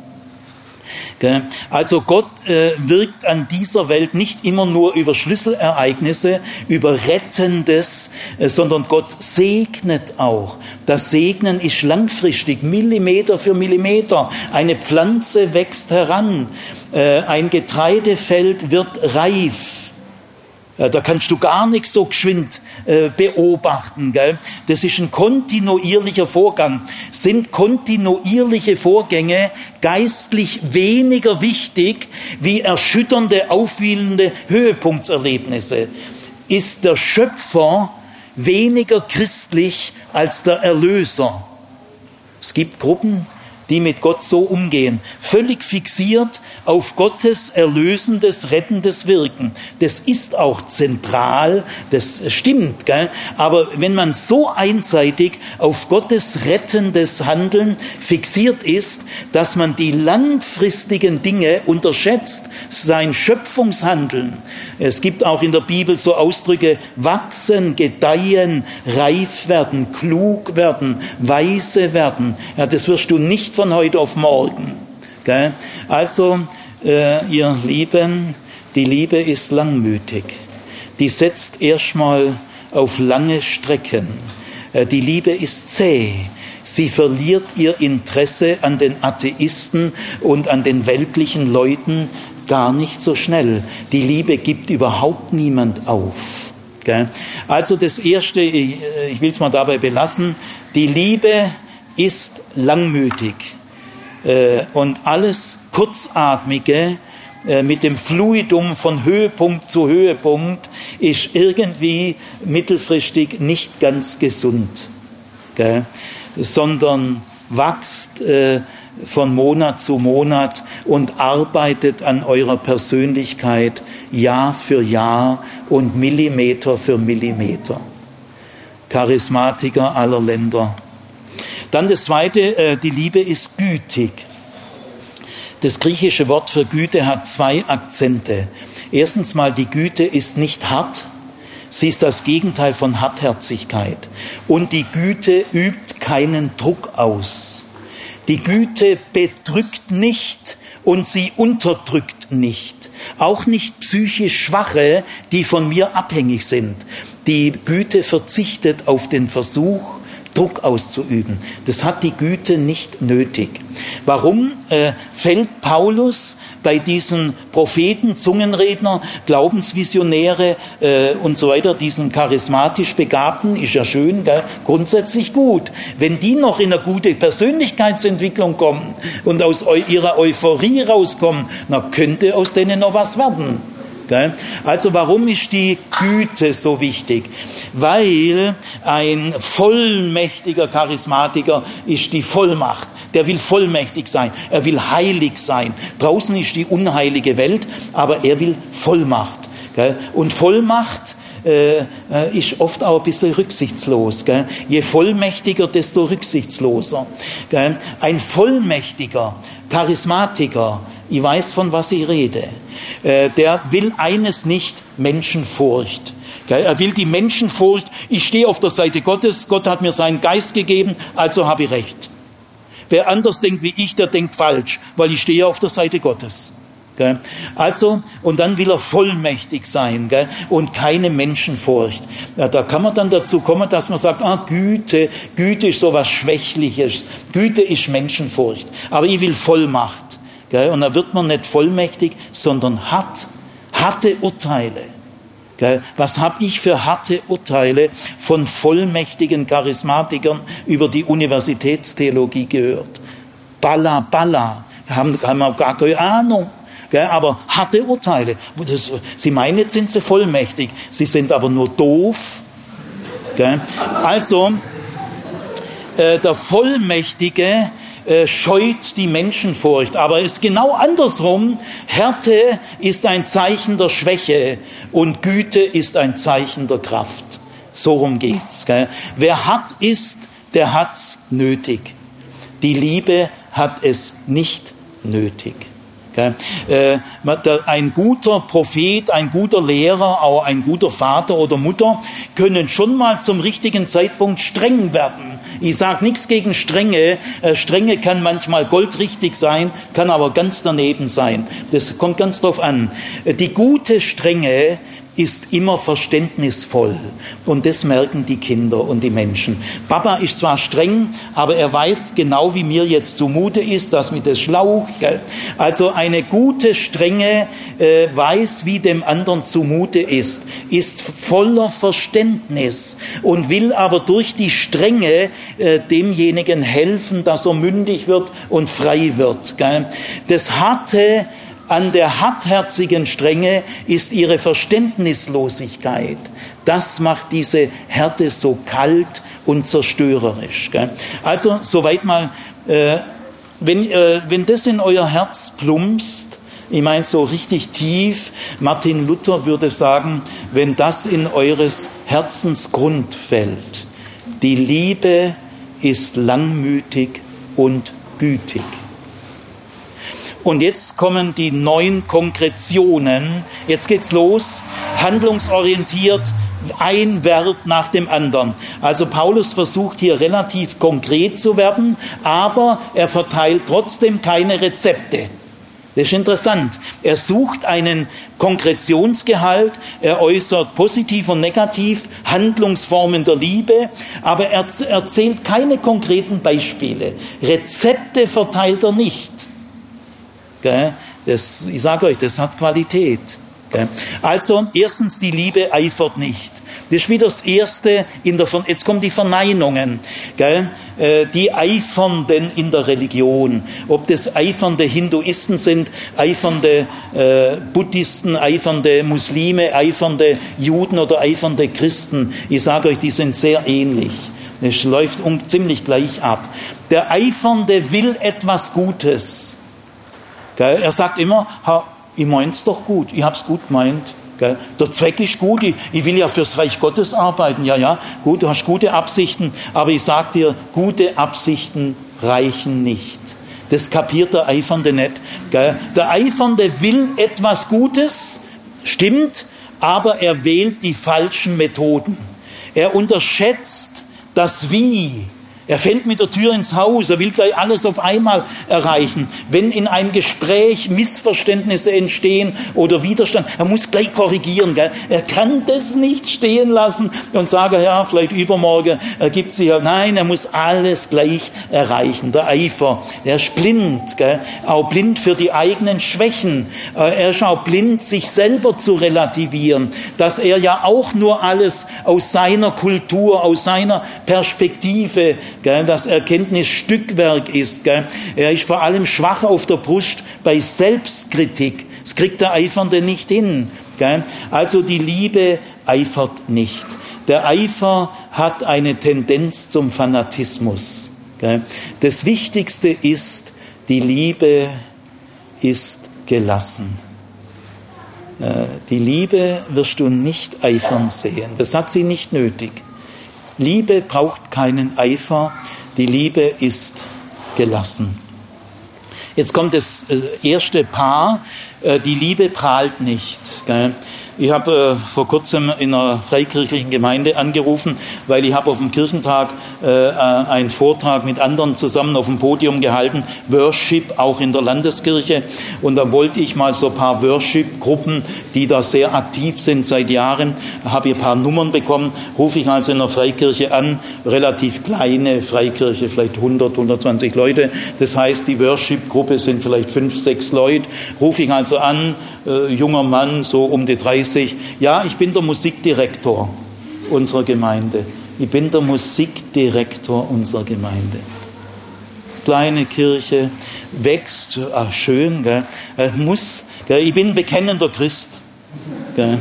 Also Gott äh, wirkt an dieser Welt nicht immer nur über Schlüsselereignisse, über Rettendes, äh, sondern Gott segnet auch. Das Segnen ist langfristig, Millimeter für Millimeter. Eine Pflanze wächst heran, äh, ein Getreidefeld wird reif da kannst du gar nichts so geschwind äh, beobachten. Gell? Das ist ein kontinuierlicher Vorgang. Sind kontinuierliche Vorgänge geistlich weniger wichtig wie erschütternde, aufwühlende Höhepunktserlebnisse? Ist der Schöpfer weniger christlich als der Erlöser? Es gibt Gruppen, die mit Gott so umgehen, völlig fixiert auf Gottes erlösendes, rettendes Wirken. Das ist auch zentral, das stimmt, gell? aber wenn man so einseitig auf Gottes rettendes Handeln fixiert ist, dass man die langfristigen Dinge unterschätzt, sein Schöpfungshandeln. Es gibt auch in der Bibel so Ausdrücke, wachsen, gedeihen, reif werden, klug werden, weise werden. Ja, das wirst du nicht von heute auf morgen. Gell? Also, äh, ihr Lieben, die Liebe ist langmütig. Die setzt erstmal auf lange Strecken. Äh, die Liebe ist zäh. Sie verliert ihr Interesse an den Atheisten und an den weltlichen Leuten gar nicht so schnell. Die Liebe gibt überhaupt niemand auf. Also das Erste, ich will es mal dabei belassen, die Liebe ist langmütig. Äh, und alles Kurzatmige äh, mit dem Fluidum von Höhepunkt zu Höhepunkt ist irgendwie mittelfristig nicht ganz gesund, gell? sondern wächst äh, von Monat zu Monat und arbeitet an eurer Persönlichkeit Jahr für Jahr und Millimeter für Millimeter. Charismatiker aller Länder dann das Zweite, äh, die Liebe ist gütig. Das griechische Wort für Güte hat zwei Akzente. Erstens mal, die Güte ist nicht hart, sie ist das Gegenteil von Hartherzigkeit. Und die Güte übt keinen Druck aus. Die Güte bedrückt nicht und sie unterdrückt nicht. Auch nicht psychisch Schwache, die von mir abhängig sind. Die Güte verzichtet auf den Versuch, Druck auszuüben. Das hat die Güte nicht nötig. Warum äh, fällt Paulus bei diesen Propheten, Zungenredner, Glaubensvisionäre äh, und so weiter, diesen charismatisch Begabten, ist ja schön, gell? grundsätzlich gut. Wenn die noch in eine gute Persönlichkeitsentwicklung kommen und aus ihrer Euphorie rauskommen, dann könnte aus denen noch was werden. Also warum ist die Güte so wichtig? Weil ein vollmächtiger Charismatiker ist die Vollmacht. Der will vollmächtig sein. Er will heilig sein. Draußen ist die unheilige Welt, aber er will Vollmacht. Und Vollmacht äh, äh, ist oft auch ein bisschen rücksichtslos. Je vollmächtiger, desto rücksichtsloser. Ein vollmächtiger Charismatiker, ich weiß, von was ich rede, äh, der will eines nicht, Menschenfurcht. Er will die Menschenfurcht, ich stehe auf der Seite Gottes, Gott hat mir seinen Geist gegeben, also habe ich recht. Wer anders denkt wie ich, der denkt falsch, weil ich stehe auf der Seite Gottes. Also, und dann will er vollmächtig sein und keine Menschenfurcht. da kann man dann dazu kommen, dass man sagt, ah, Güte, Güte ist so was Schwächliches. Güte ist Menschenfurcht. Aber ich will Vollmacht. Und da wird man nicht vollmächtig, sondern hart, harte Urteile. Was habe ich für harte Urteile von vollmächtigen Charismatikern über die Universitätstheologie gehört? Balla, balla, haben, haben gar keine Ahnung. Aber harte Urteile. Das, sie meinen, jetzt sind sie vollmächtig, sie sind aber nur doof. Also, äh, der Vollmächtige äh, scheut die Menschenfurcht. Aber es ist genau andersrum. Härte ist ein Zeichen der Schwäche und Güte ist ein Zeichen der Kraft. So rum geht's. Gell? Wer hart ist, der hat's nötig. Die Liebe hat es nicht nötig. Äh, ein guter Prophet, ein guter Lehrer, auch ein guter Vater oder Mutter können schon mal zum richtigen Zeitpunkt streng werden. Ich sage nichts gegen Strenge. Äh, Strenge kann manchmal goldrichtig sein, kann aber ganz daneben sein. Das kommt ganz drauf an. Äh, die gute Strenge ist immer verständnisvoll. Und das merken die Kinder und die Menschen. Papa ist zwar streng, aber er weiß genau, wie mir jetzt zumute ist, dass mir das schlaucht. Gell? Also eine gute Strenge äh, weiß, wie dem anderen zumute ist, ist voller Verständnis und will aber durch die Strenge äh, demjenigen helfen, dass er mündig wird und frei wird. Gell? Das harte an der hartherzigen Strenge ist ihre Verständnislosigkeit. Das macht diese Härte so kalt und zerstörerisch. Gell? Also soweit mal, äh, wenn, äh, wenn das in euer Herz plumpst, ich meine so richtig tief, Martin Luther würde sagen, wenn das in eures Herzensgrund fällt, die Liebe ist langmütig und gütig. Und jetzt kommen die neun Konkretionen. Jetzt geht's los, handlungsorientiert, ein Verb nach dem anderen. Also Paulus versucht hier relativ konkret zu werden, aber er verteilt trotzdem keine Rezepte. Das ist interessant. Er sucht einen Konkretionsgehalt, er äußert positiv und negativ Handlungsformen der Liebe, aber er erzählt keine konkreten Beispiele. Rezepte verteilt er nicht. Das, ich sage euch, das hat Qualität. Also, erstens, die Liebe eifert nicht. Das ist wieder das Erste, in der, jetzt kommen die Verneinungen, gell? Äh, die Eifernden in der Religion. Ob das eifernde Hinduisten sind, eifernde äh, Buddhisten, eifernde Muslime, eifernde Juden oder eifernde Christen. Ich sage euch, die sind sehr ähnlich. Es läuft um, ziemlich gleich ab. Der Eifernde will etwas Gutes. Er sagt immer, ich meint's doch gut, ich hab's gut gemeint. Der Zweck ist gut, ich, ich, will ja fürs Reich Gottes arbeiten. Ja, ja, gut, du hast gute Absichten, aber ich sag dir, gute Absichten reichen nicht. Das kapiert der Eifernde nicht. Der Eifernde will etwas Gutes, stimmt, aber er wählt die falschen Methoden. Er unterschätzt das Wie Er fällt mit der Tür ins Haus, er will gleich alles auf einmal erreichen. Wenn in einem Gespräch Missverständnisse entstehen oder Widerstand, er muss gleich korrigieren. Gell? Er kann das nicht stehen lassen und sagen, ja, vielleicht übermorgen ergibt sich ja. Nein, er muss alles gleich erreichen. Der Eifer, er ist blind, gell? auch blind für die eigenen Schwächen. Äh, er ist auch blind, sich selber zu relativieren, dass er ja auch nur alles aus seiner Kultur, aus seiner Perspektive gell, dass Erkenntnis Stückwerk ist. Gell. Er ist vor allem schwach auf der Brust bei Selbstkritik. Das kriegt der Eifernde nicht hin. Gell. Also die Liebe eifert nicht. Der Eifer hat eine Tendenz zum Fanatismus. Gell. Das Wichtigste ist, die Liebe ist gelassen. Äh, die Liebe wirst du nicht eifern sehen. Das hat sie nicht nötig. Liebe braucht keinen Eifer, die Liebe ist gelassen. Jetzt kommt das äh, erste Paar, äh, die Liebe prahlt nicht. Ich habe äh, vor kurzem in einer freikirchlichen Gemeinde angerufen, weil ich habe auf dem Kirchentag äh, einen Vortrag mit anderen zusammen auf dem Podium gehalten, Worship auch in der Landeskirche. Und da wollte ich mal so ein paar Worship-Gruppen, die da sehr aktiv sind seit Jahren, habe ich ein paar Nummern bekommen, rufe ich also in der Freikirche an, relativ kleine Freikirche, vielleicht 100, 120 Leute. Das heißt, die Worship-Gruppe sind vielleicht fünf, sechs Leute. Rufe ich also an, äh, junger Mann, so um die 30 30, ja, ich bin der Musikdirektor unserer Gemeinde. Ich bin der Musikdirektor unserer Gemeinde. Kleine Kirche wächst, ach, schön, gell? muss, gell? ich bin bekennender Christ. Gell?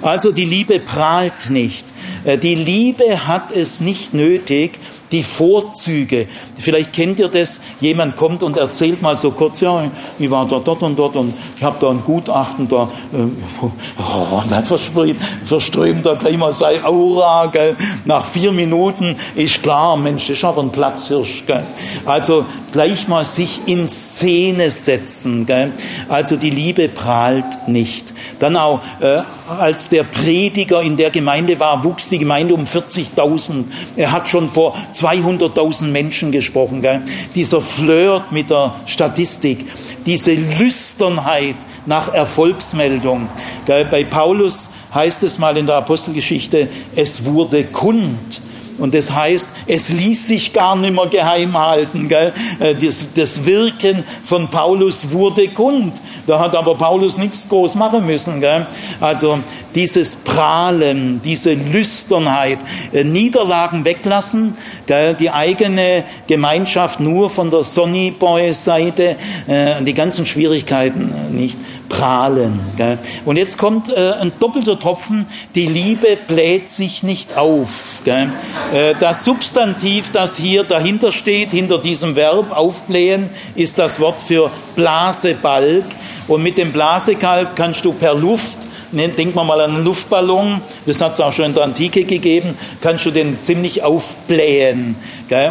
Also die Liebe prahlt nicht. Äh, die Liebe hat es nicht nötig, die Vorzüge. Vielleicht kennt ihr das, jemand kommt und erzählt mal so kurz, ja, ich war da dort und dort und ich habe da ein Gutachten, da, äh, oh, dann verströmt, er gleich mal sein Aura, gell. nach vier Minuten ist klar, Mensch, das ist aber ein Platzhirsch. Gell. Also gleich mal sich in Szene setzen. Gell. Also die Liebe prahlt nicht. Dann auch, äh, als der Prediger in der Gemeinde war, wuchs die Gemeinde um 40.000. Er hat schon vor 200.000 Menschen gesprochen. Gell? Dieser Flirt mit der Statistik, diese Lüsternheit nach Erfolgsmeldung. Gell? Bei Paulus heißt es mal in der Apostelgeschichte, es wurde kund und das heißt, es ließ sich gar nicht mehr geheim halten. Gell? Äh, das, das Wirken von Paulus wurde kund. Da hat aber Paulus nichts groß machen müssen. Gell? Also dieses Prahlen, diese Lüsternheit, äh, Niederlagen weglassen, gell? die eigene Gemeinschaft nur von der Sonny Boy Seite, äh, die ganzen Schwierigkeiten nicht prahlen. Gell? Und jetzt kommt äh, ein doppelter Tropfen, die Liebe bläht sich nicht auf. Äh, das Substantiv, das hier dahinter steht, hinter diesem Verb aufblähen, ist das Wort für Blasebalg. Und mit dem Blasebalg kannst du per Luft ne, Denken wir mal an einen Luftballon, das hat es auch schon in der Antike gegeben, kannst du den ziemlich aufblähen.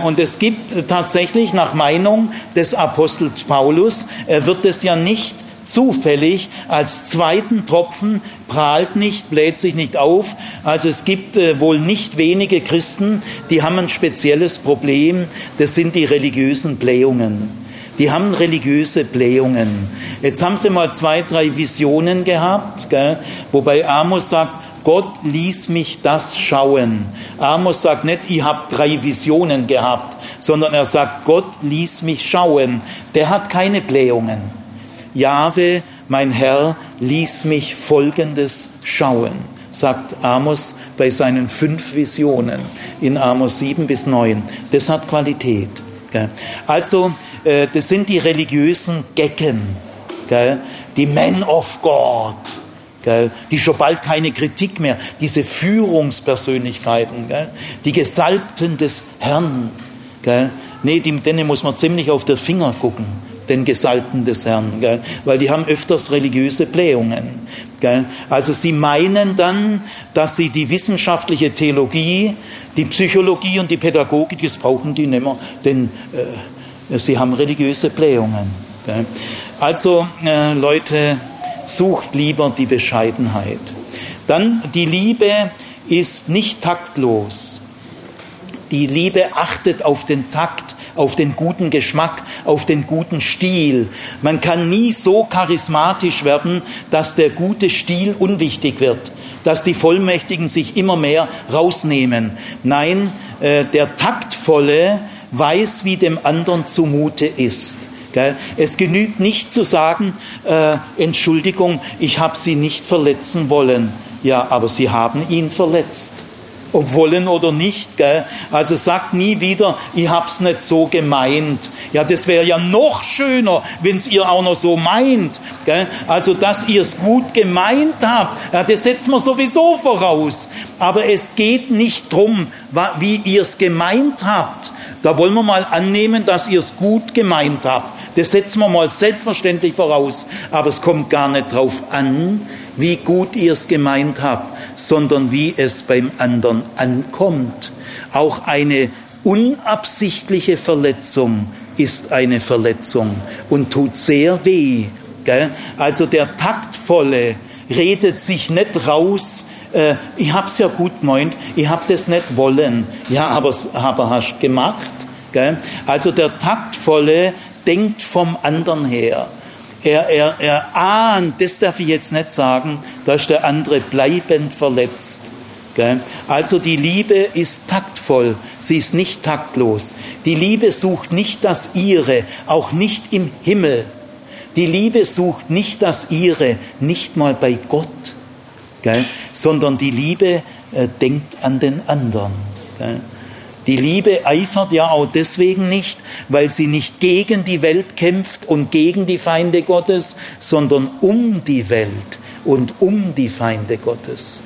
Und es gibt tatsächlich nach Meinung des Apostels Paulus, wird es ja nicht zufällig als zweiten Tropfen, prahlt nicht, bläht sich nicht auf. Also es gibt äh, wohl nicht wenige Christen, die haben ein spezielles Problem, das sind die religiösen Blähungen. Die haben religiöse Blähungen. Jetzt haben sie mal zwei, drei Visionen gehabt, gell? wobei Amos sagt, Gott ließ mich das schauen. Amos sagt nicht, ich habe drei Visionen gehabt, sondern er sagt, Gott ließ mich schauen. Der hat keine Blähungen. Jahwe, mein Herr, ließ mich Folgendes schauen, sagt Amos bei seinen fünf Visionen in Amos 7 bis 9. Das hat Qualität. Also, äh, das sind die religiösen Gecken, die Men of God, die schon bald keine Kritik mehr, diese Führungspersönlichkeiten, die Gesalbten des Herrn. Nee, denen muss man ziemlich auf den Finger gucken den Gesalbten des Herrn, gell? weil die haben öfters religiöse Blähungen. Gell? Also sie meinen dann, dass sie die wissenschaftliche Theologie, die Psychologie und die Pädagogik, das brauchen die nicht mehr, denn äh, sie haben religiöse Blähungen. Gell? Also äh, Leute, sucht lieber die Bescheidenheit. Dann die Liebe ist nicht taktlos. Die Liebe achtet auf den Takt, auf den guten Geschmack, auf den guten Stil. Man kann nie so charismatisch werden, dass der gute Stil unwichtig wird, dass die Vollmächtigen sich immer mehr rausnehmen. Nein, äh, der Taktvolle weiß, wie dem anderen zumute ist. Es genügt nicht zu sagen, äh, Entschuldigung, ich habe Sie nicht verletzen wollen. Ja, aber Sie haben ihn verletzt ob wollen oder nicht. Gell? Also sagt nie wieder, ich hab's nicht so gemeint. Ja, das wäre ja noch schöner, wenn's ihr auch noch so meint. Gell? Also, dass ihr es gut gemeint habt, ja, das setzen wir sowieso voraus. Aber es geht nicht drum, wie ihr es gemeint habt. Da wollen wir mal annehmen, dass ihr es gut gemeint habt. Das setzen wir mal selbstverständlich voraus. Aber es kommt gar nicht drauf an, wie gut ihr es gemeint habt, sondern wie es beim anderen ankommt. Auch eine unabsichtliche Verletzung ist eine Verletzung und tut sehr weh. Gell? Also der Taktvolle redet sich nicht raus, äh, ich hab's ja gut gemeint, ich hab das nicht wollen. Ja, aber, aber hast gemacht. Gell? Also der Taktvolle denkt vom anderen her. Er, er, er ahnt, das darf ich jetzt nicht sagen, da ist der andere bleibend verletzt. Also die Liebe ist taktvoll, sie ist nicht taktlos. Die Liebe sucht nicht das Ihre, auch nicht im Himmel. Die Liebe sucht nicht das Ihre, nicht mal bei Gott, sondern die Liebe äh, denkt an den anderen. Die Liebe eifert ja auch deswegen nicht, weil sie nicht gegen die Welt kämpft und gegen die Feinde Gottes, sondern um die Welt und um die Feinde Gottes.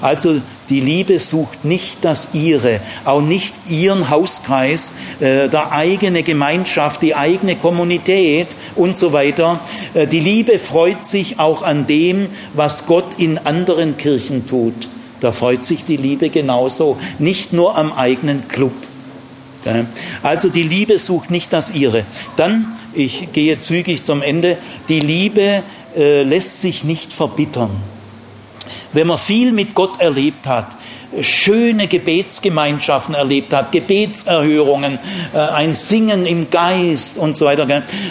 Also die Liebe sucht nicht das ihre, auch nicht ihren Hauskreis, äh, der eigene Gemeinschaft, die eigene Kommunität und so weiter. Äh, die Liebe freut sich auch an dem, was Gott in anderen Kirchen tut. Da freut sich die Liebe genauso, nicht nur am eigenen Club. Also die Liebe sucht nicht das ihre. Dann, ich gehe zügig zum Ende, die Liebe äh, lässt sich nicht verbittern. Wenn man viel mit Gott erlebt hat, schöne Gebetsgemeinschaften erlebt hat, Gebetserhörungen, äh, ein Singen im Geist und so weiter.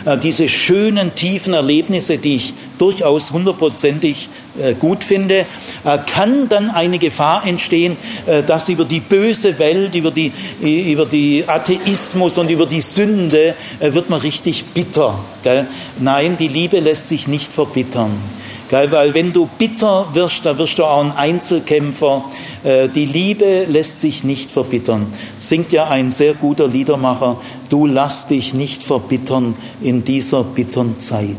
Äh, diese schönen, tiefen Erlebnisse, die ich durchaus hundertprozentig gut finde, kann dann eine Gefahr entstehen, dass über die böse Welt, über die, über die Atheismus und über die Sünde wird man richtig bitter. Nein, die Liebe lässt sich nicht verbittern. Weil wenn du bitter wirst, da wirst du auch ein Einzelkämpfer. Äh, die Liebe lässt sich nicht verbittern. Singt ja ein sehr guter Liedermacher, du lass dich nicht verbittern in dieser bittern Zeit.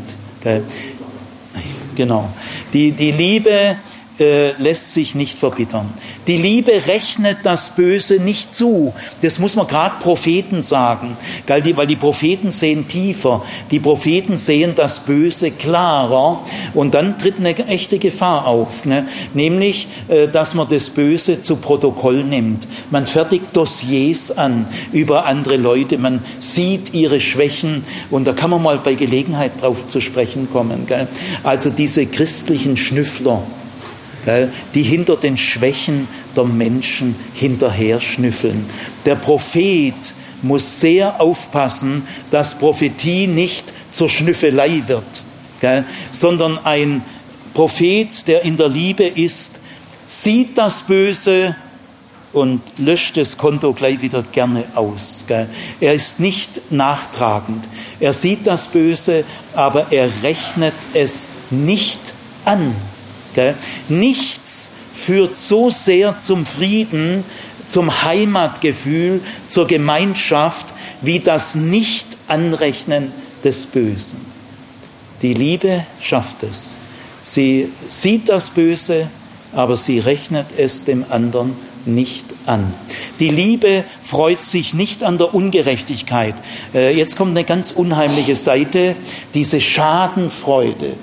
Genau. Die, die Liebe äh, lässt sich nicht verbittern. Die Liebe rechnet das Böse nicht zu. Das muss man gerade Propheten sagen, weil die, Propheten sehen tiefer. Die Propheten sehen das Böse klarer und dann tritt eine echte Gefahr auf, ne? nämlich, äh, dass man das Böse zu Protokoll nimmt. Man fertigt Dossiers an über andere Leute, man sieht ihre Schwächen und da kann man mal bei Gelegenheit drauf zu sprechen kommen. Gell? Also diese christlichen Schnüffler, die hinter den Schwächen der Menschen hinterher schnüffeln. Der Prophet muss sehr aufpassen, dass Prophetie nicht zur Schnüffelei wird, sondern ein Prophet, der in der Liebe ist, sieht das Böse und löscht das Konto gleich wieder gerne aus. Er ist nicht nachtragend. Er sieht das Böse, aber er rechnet es nicht an. Nichts führt so sehr zum Frieden, zum Heimatgefühl, zur Gemeinschaft, wie das Nicht-Anrechnen des Bösen. Die Liebe schafft es. Sie sieht das Böse, aber sie rechnet es dem anderen nicht an. Die Liebe freut sich nicht an der Ungerechtigkeit. Äh, jetzt kommt eine ganz unheimliche Seite, diese Schadenfreude.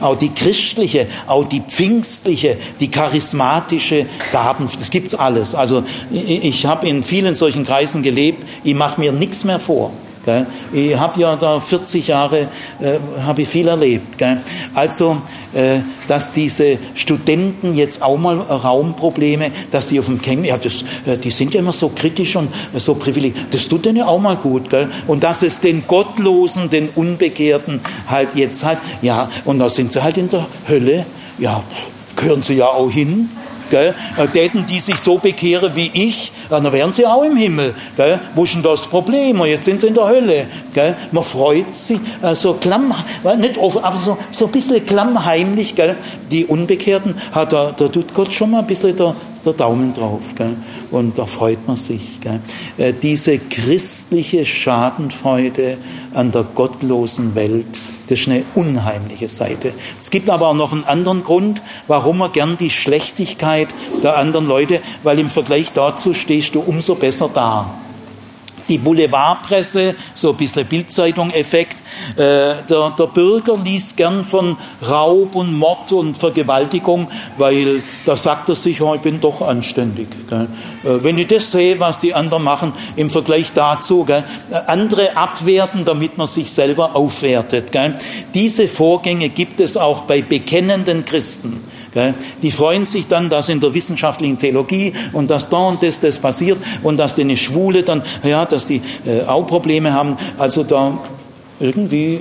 Auch die christliche, auch die pfingstliche, die charismatische Gaben, das gibt's alles. Also ich habe in vielen solchen Kreisen gelebt, ich mache mir nichts mehr vor. Ich habe ja da 40 Jahre, äh, habe ich viel erlebt. Gell? Also, äh, dass diese Studenten jetzt auch mal Raumprobleme, dass die auf dem Camping, ja, das, äh, die sind ja immer so kritisch und so privilegiert, das tut denen ja auch mal gut. Gell? Und dass es den Gottlosen, den Unbekehrten halt jetzt halt, ja, und da sind sie halt in der Hölle, ja, gehören sie ja auch hin. Gell? Äh, täten die sich so bekehren wie ich, dann wären sie auch im Himmel. Gell? Wo ist denn das Problem? Und jetzt sind sie in der Hölle. Gell? Man freut sich, äh, so klamm, nicht offen, aber so, so ein bisschen klammheimlich. Gell? Die Unbekehrten, da, da tut Gott schon mal ein bisschen der, der Daumen drauf. Gell? Und da freut man sich. Gell? Äh, diese christliche Schadenfreude an der gottlosen Welt, das ist eine unheimliche Seite. Es gibt aber auch noch einen anderen Grund, warum man gern die Schlechtigkeit der anderen Leute, weil im Vergleich dazu stehst du umso besser da die Boulevardpresse, so ein bisschen Bildzeitung-Effekt. Äh, der, der Bürger liest gern von Raub und Mord und Vergewaltigung, weil da sagt er sich, oh, ich bin doch anständig. Äh, wenn ich das sehe, was die anderen machen, im Vergleich dazu, gell, andere abwerten, damit man sich selber aufwertet. Gell. Diese Vorgänge gibt es auch bei bekennenden Christen. Die freuen sich dann, dass in der wissenschaftlichen Theologie und dass da und das, das passiert und dass die Schwule dann, ja, dass die äh, auch Probleme haben. Also da irgendwie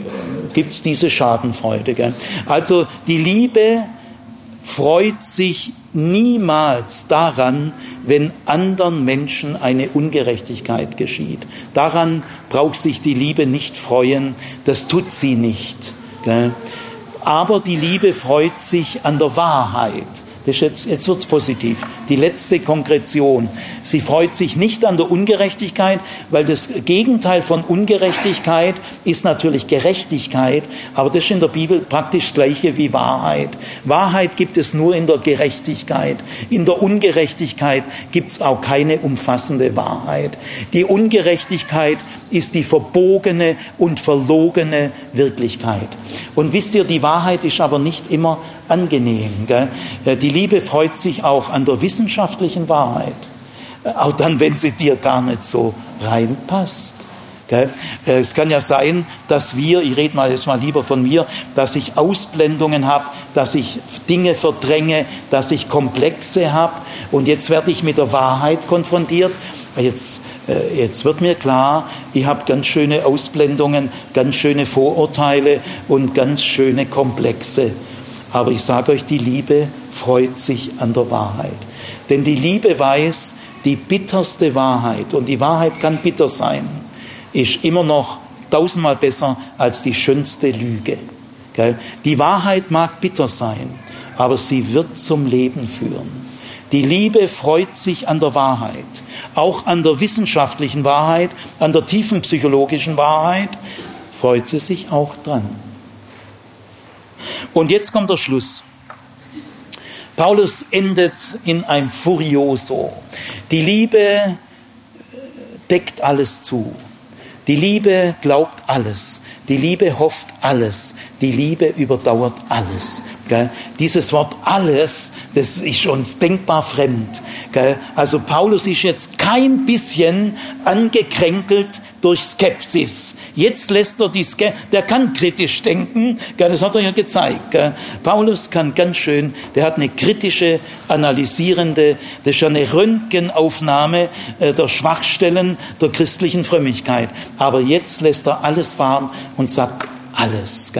gibt es diese Schadenfreude. Gell? Also die Liebe freut sich niemals daran, wenn anderen Menschen eine Ungerechtigkeit geschieht. Daran braucht sich die Liebe nicht freuen, das tut sie nicht. Gell? Aber die Liebe freut sich an der Wahrheit. Das jetzt, jetzt wird's positiv. Die letzte Konkretion. Sie freut sich nicht an der Ungerechtigkeit, weil das Gegenteil von Ungerechtigkeit ist natürlich Gerechtigkeit, aber das ist in der Bibel praktisch das gleiche wie Wahrheit. Wahrheit gibt es nur in der Gerechtigkeit. In der Ungerechtigkeit gibt es auch keine umfassende Wahrheit. Die Ungerechtigkeit ist die verbogene und verlogene Wirklichkeit. Und wisst ihr, die Wahrheit ist aber nicht immer angenehm. Gell? Äh, die Liebe freut sich auch an der wissenschaftlichen Wahrheit, äh, auch dann, wenn sie dir gar nicht so reinpasst. Äh, es kann ja sein, dass wir, ich rede mal jetzt mal lieber von mir, dass ich Ausblendungen habe, dass ich Dinge verdränge, dass ich Komplexe habe und jetzt werde ich mit der Wahrheit konfrontiert. Jetzt, jetzt wird mir klar, ich habe ganz schöne Ausblendungen, ganz schöne Vorurteile und ganz schöne Komplexe. Aber ich sage euch, die Liebe freut sich an der Wahrheit. Denn die Liebe weiß, die bitterste Wahrheit, und die Wahrheit kann bitter sein, ist immer noch tausendmal besser als die schönste Lüge. Die Wahrheit mag bitter sein, aber sie wird zum Leben führen. Die Liebe freut sich an der Wahrheit, auch an der wissenschaftlichen Wahrheit, an der tiefen psychologischen Wahrheit, freut sie sich auch dran. Und jetzt kommt der Schluss. Paulus endet in einem Furioso. Die Liebe äh, deckt alles zu. Die Liebe glaubt alles. Die Liebe hofft alles. Die Liebe überdauert alles. Dieses Wort alles, das ist uns denkbar fremd. Also Paulus ist jetzt kein bisschen angekränkelt durch Skepsis. Jetzt lässt er die Skepsis, der kann kritisch denken, das hat er ja gezeigt. Paulus kann ganz schön, der hat eine kritische, analysierende, das ist eine Röntgenaufnahme äh, der Schwachstellen der christlichen Frömmigkeit. Aber jetzt lässt er alles fahren und sagt, alles.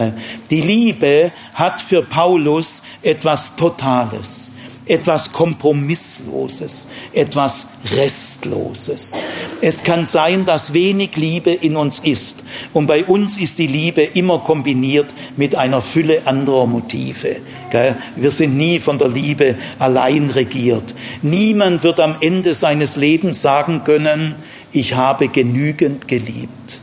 Die Liebe hat für Paulus etwas Totales, etwas Kompromissloses, etwas Restloses. Es kann sein, dass wenig Liebe in uns ist. Und bei uns ist die Liebe immer kombiniert mit einer Fülle anderer Motive. Wir sind nie von der Liebe allein regiert. Niemand wird am Ende seines Lebens sagen können, ich habe genügend geliebt.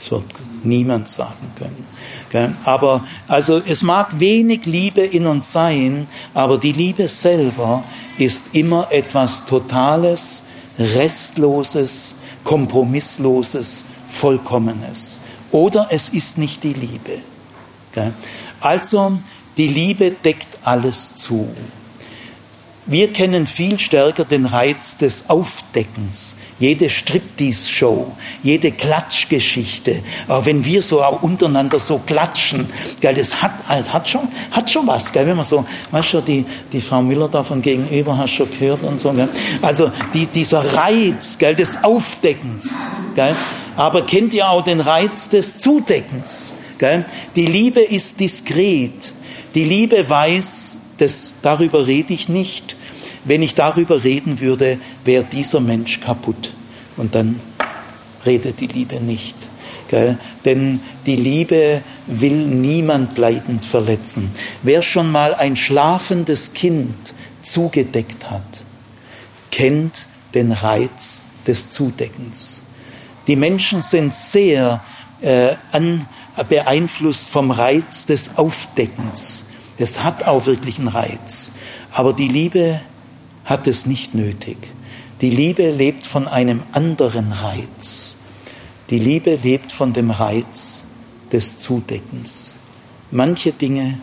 Das wird niemand sagen können. Aber also es mag wenig Liebe in uns sein, aber die Liebe selber ist immer etwas Totales, Restloses, Kompromissloses, Vollkommenes. Oder es ist nicht die Liebe. Also die Liebe deckt alles zu. Wir kennen viel stärker den Reiz des Aufdeckens. Jede Striptease-Show, jede Klatschgeschichte, auch wenn wir so auch untereinander so klatschen, gell, das hat, das hat schon, hat schon was, gell, wenn man so, weißt du, die, die Frau Müller da von gegenüber hast schon gehört und so, gell. Also, die, dieser Reiz, gell, des Aufdeckens, gell. Aber kennt ihr auch den Reiz des Zudeckens, gell. Die Liebe ist diskret. Die Liebe weiß, das, darüber rede ich nicht. Wenn ich darüber reden würde, wäre dieser Mensch kaputt. Und dann redet die Liebe nicht. Gell? Denn die Liebe will niemand bleibend verletzen. Wer schon mal ein schlafendes Kind zugedeckt hat, kennt den Reiz des Zudeckens. Die Menschen sind sehr äh, an, beeinflusst vom Reiz des Aufdeckens. Es hat auch wirklich einen Reiz. Aber die Liebe hat es nicht nötig. Die Liebe lebt von einem anderen Reiz. Die Liebe lebt von dem Reiz des Zudeckens. Manche Dinge,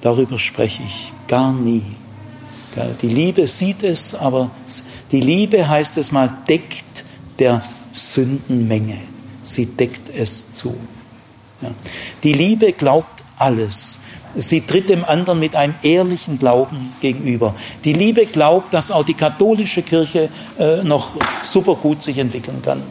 darüber spreche ich gar nie. Die Liebe sieht es, aber die Liebe, heißt es mal, deckt der Sündenmenge. Sie deckt es zu. Die Liebe glaubt alles. Sie tritt dem anderen mit einem ehrlichen Glauben gegenüber. Die Liebe glaubt, dass auch die katholische Kirche äh, noch super gut sich entwickeln kann.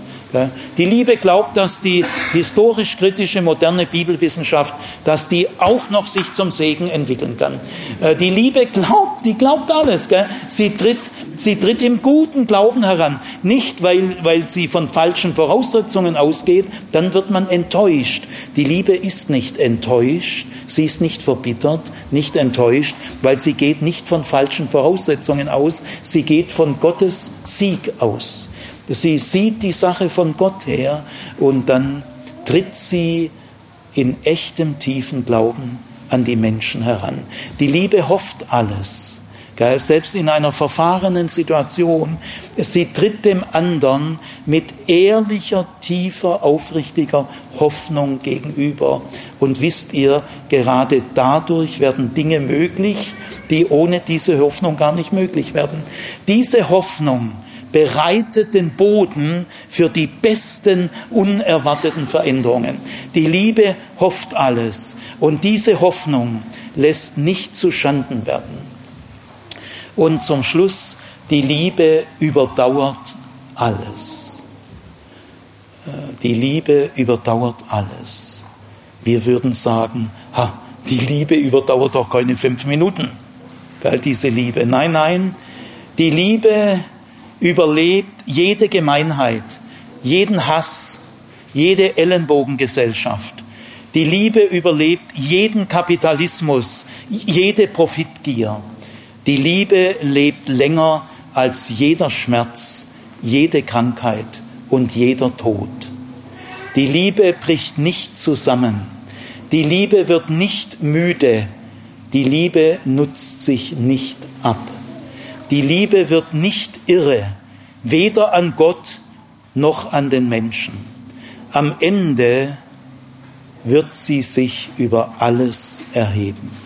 Die Liebe glaubt, dass die historisch-kritische moderne Bibelwissenschaft, dass die auch noch sich zum Segen entwickeln kann. Äh, die Liebe glaubt, die glaubt alles. Sie tritt, sie tritt im guten Glauben heran. Nicht, weil, weil sie von falschen Voraussetzungen ausgeht, dann wird man enttäuscht. Die Liebe ist nicht enttäuscht, sie ist nicht verbittert, nicht enttäuscht, weil sie geht nicht von falschen Voraussetzungen aus, sie geht von Gottes Sieg aus. Sie sieht die Sache von Gott her und dann tritt sie in echtem tiefen Glauben an die Menschen heran. Die Liebe hofft alles. Selbst in einer verfahrenen Situation. Sie tritt dem anderen mit ehrlicher, tiefer, aufrichtiger Hoffnung gegenüber. Und wisst ihr, gerade dadurch werden Dinge möglich, die ohne diese Hoffnung gar nicht möglich werden. Diese Hoffnung bereitet den Boden für die besten unerwarteten Veränderungen. Die Liebe hofft alles und diese Hoffnung lässt nicht zu Schanden werden. Und zum Schluss, die Liebe überdauert alles. Äh, die Liebe überdauert alles. Wir würden sagen, ha, die Liebe überdauert doch keine fünf Minuten, weil diese Liebe. Nein, nein, die Liebe überlebt jede Gemeinheit, jeden Hass, jede Ellenbogengesellschaft. Die Liebe überlebt jeden Kapitalismus, jede Profitgier. Die Liebe lebt länger als jeder Schmerz, jede Krankheit und jeder Tod. Die Liebe bricht nicht zusammen. Die Liebe wird nicht müde. Die Liebe nutzt sich nicht ab. Die Liebe wird nicht irre, weder an Gott noch an den Menschen. Am Ende wird sie sich über alles erheben.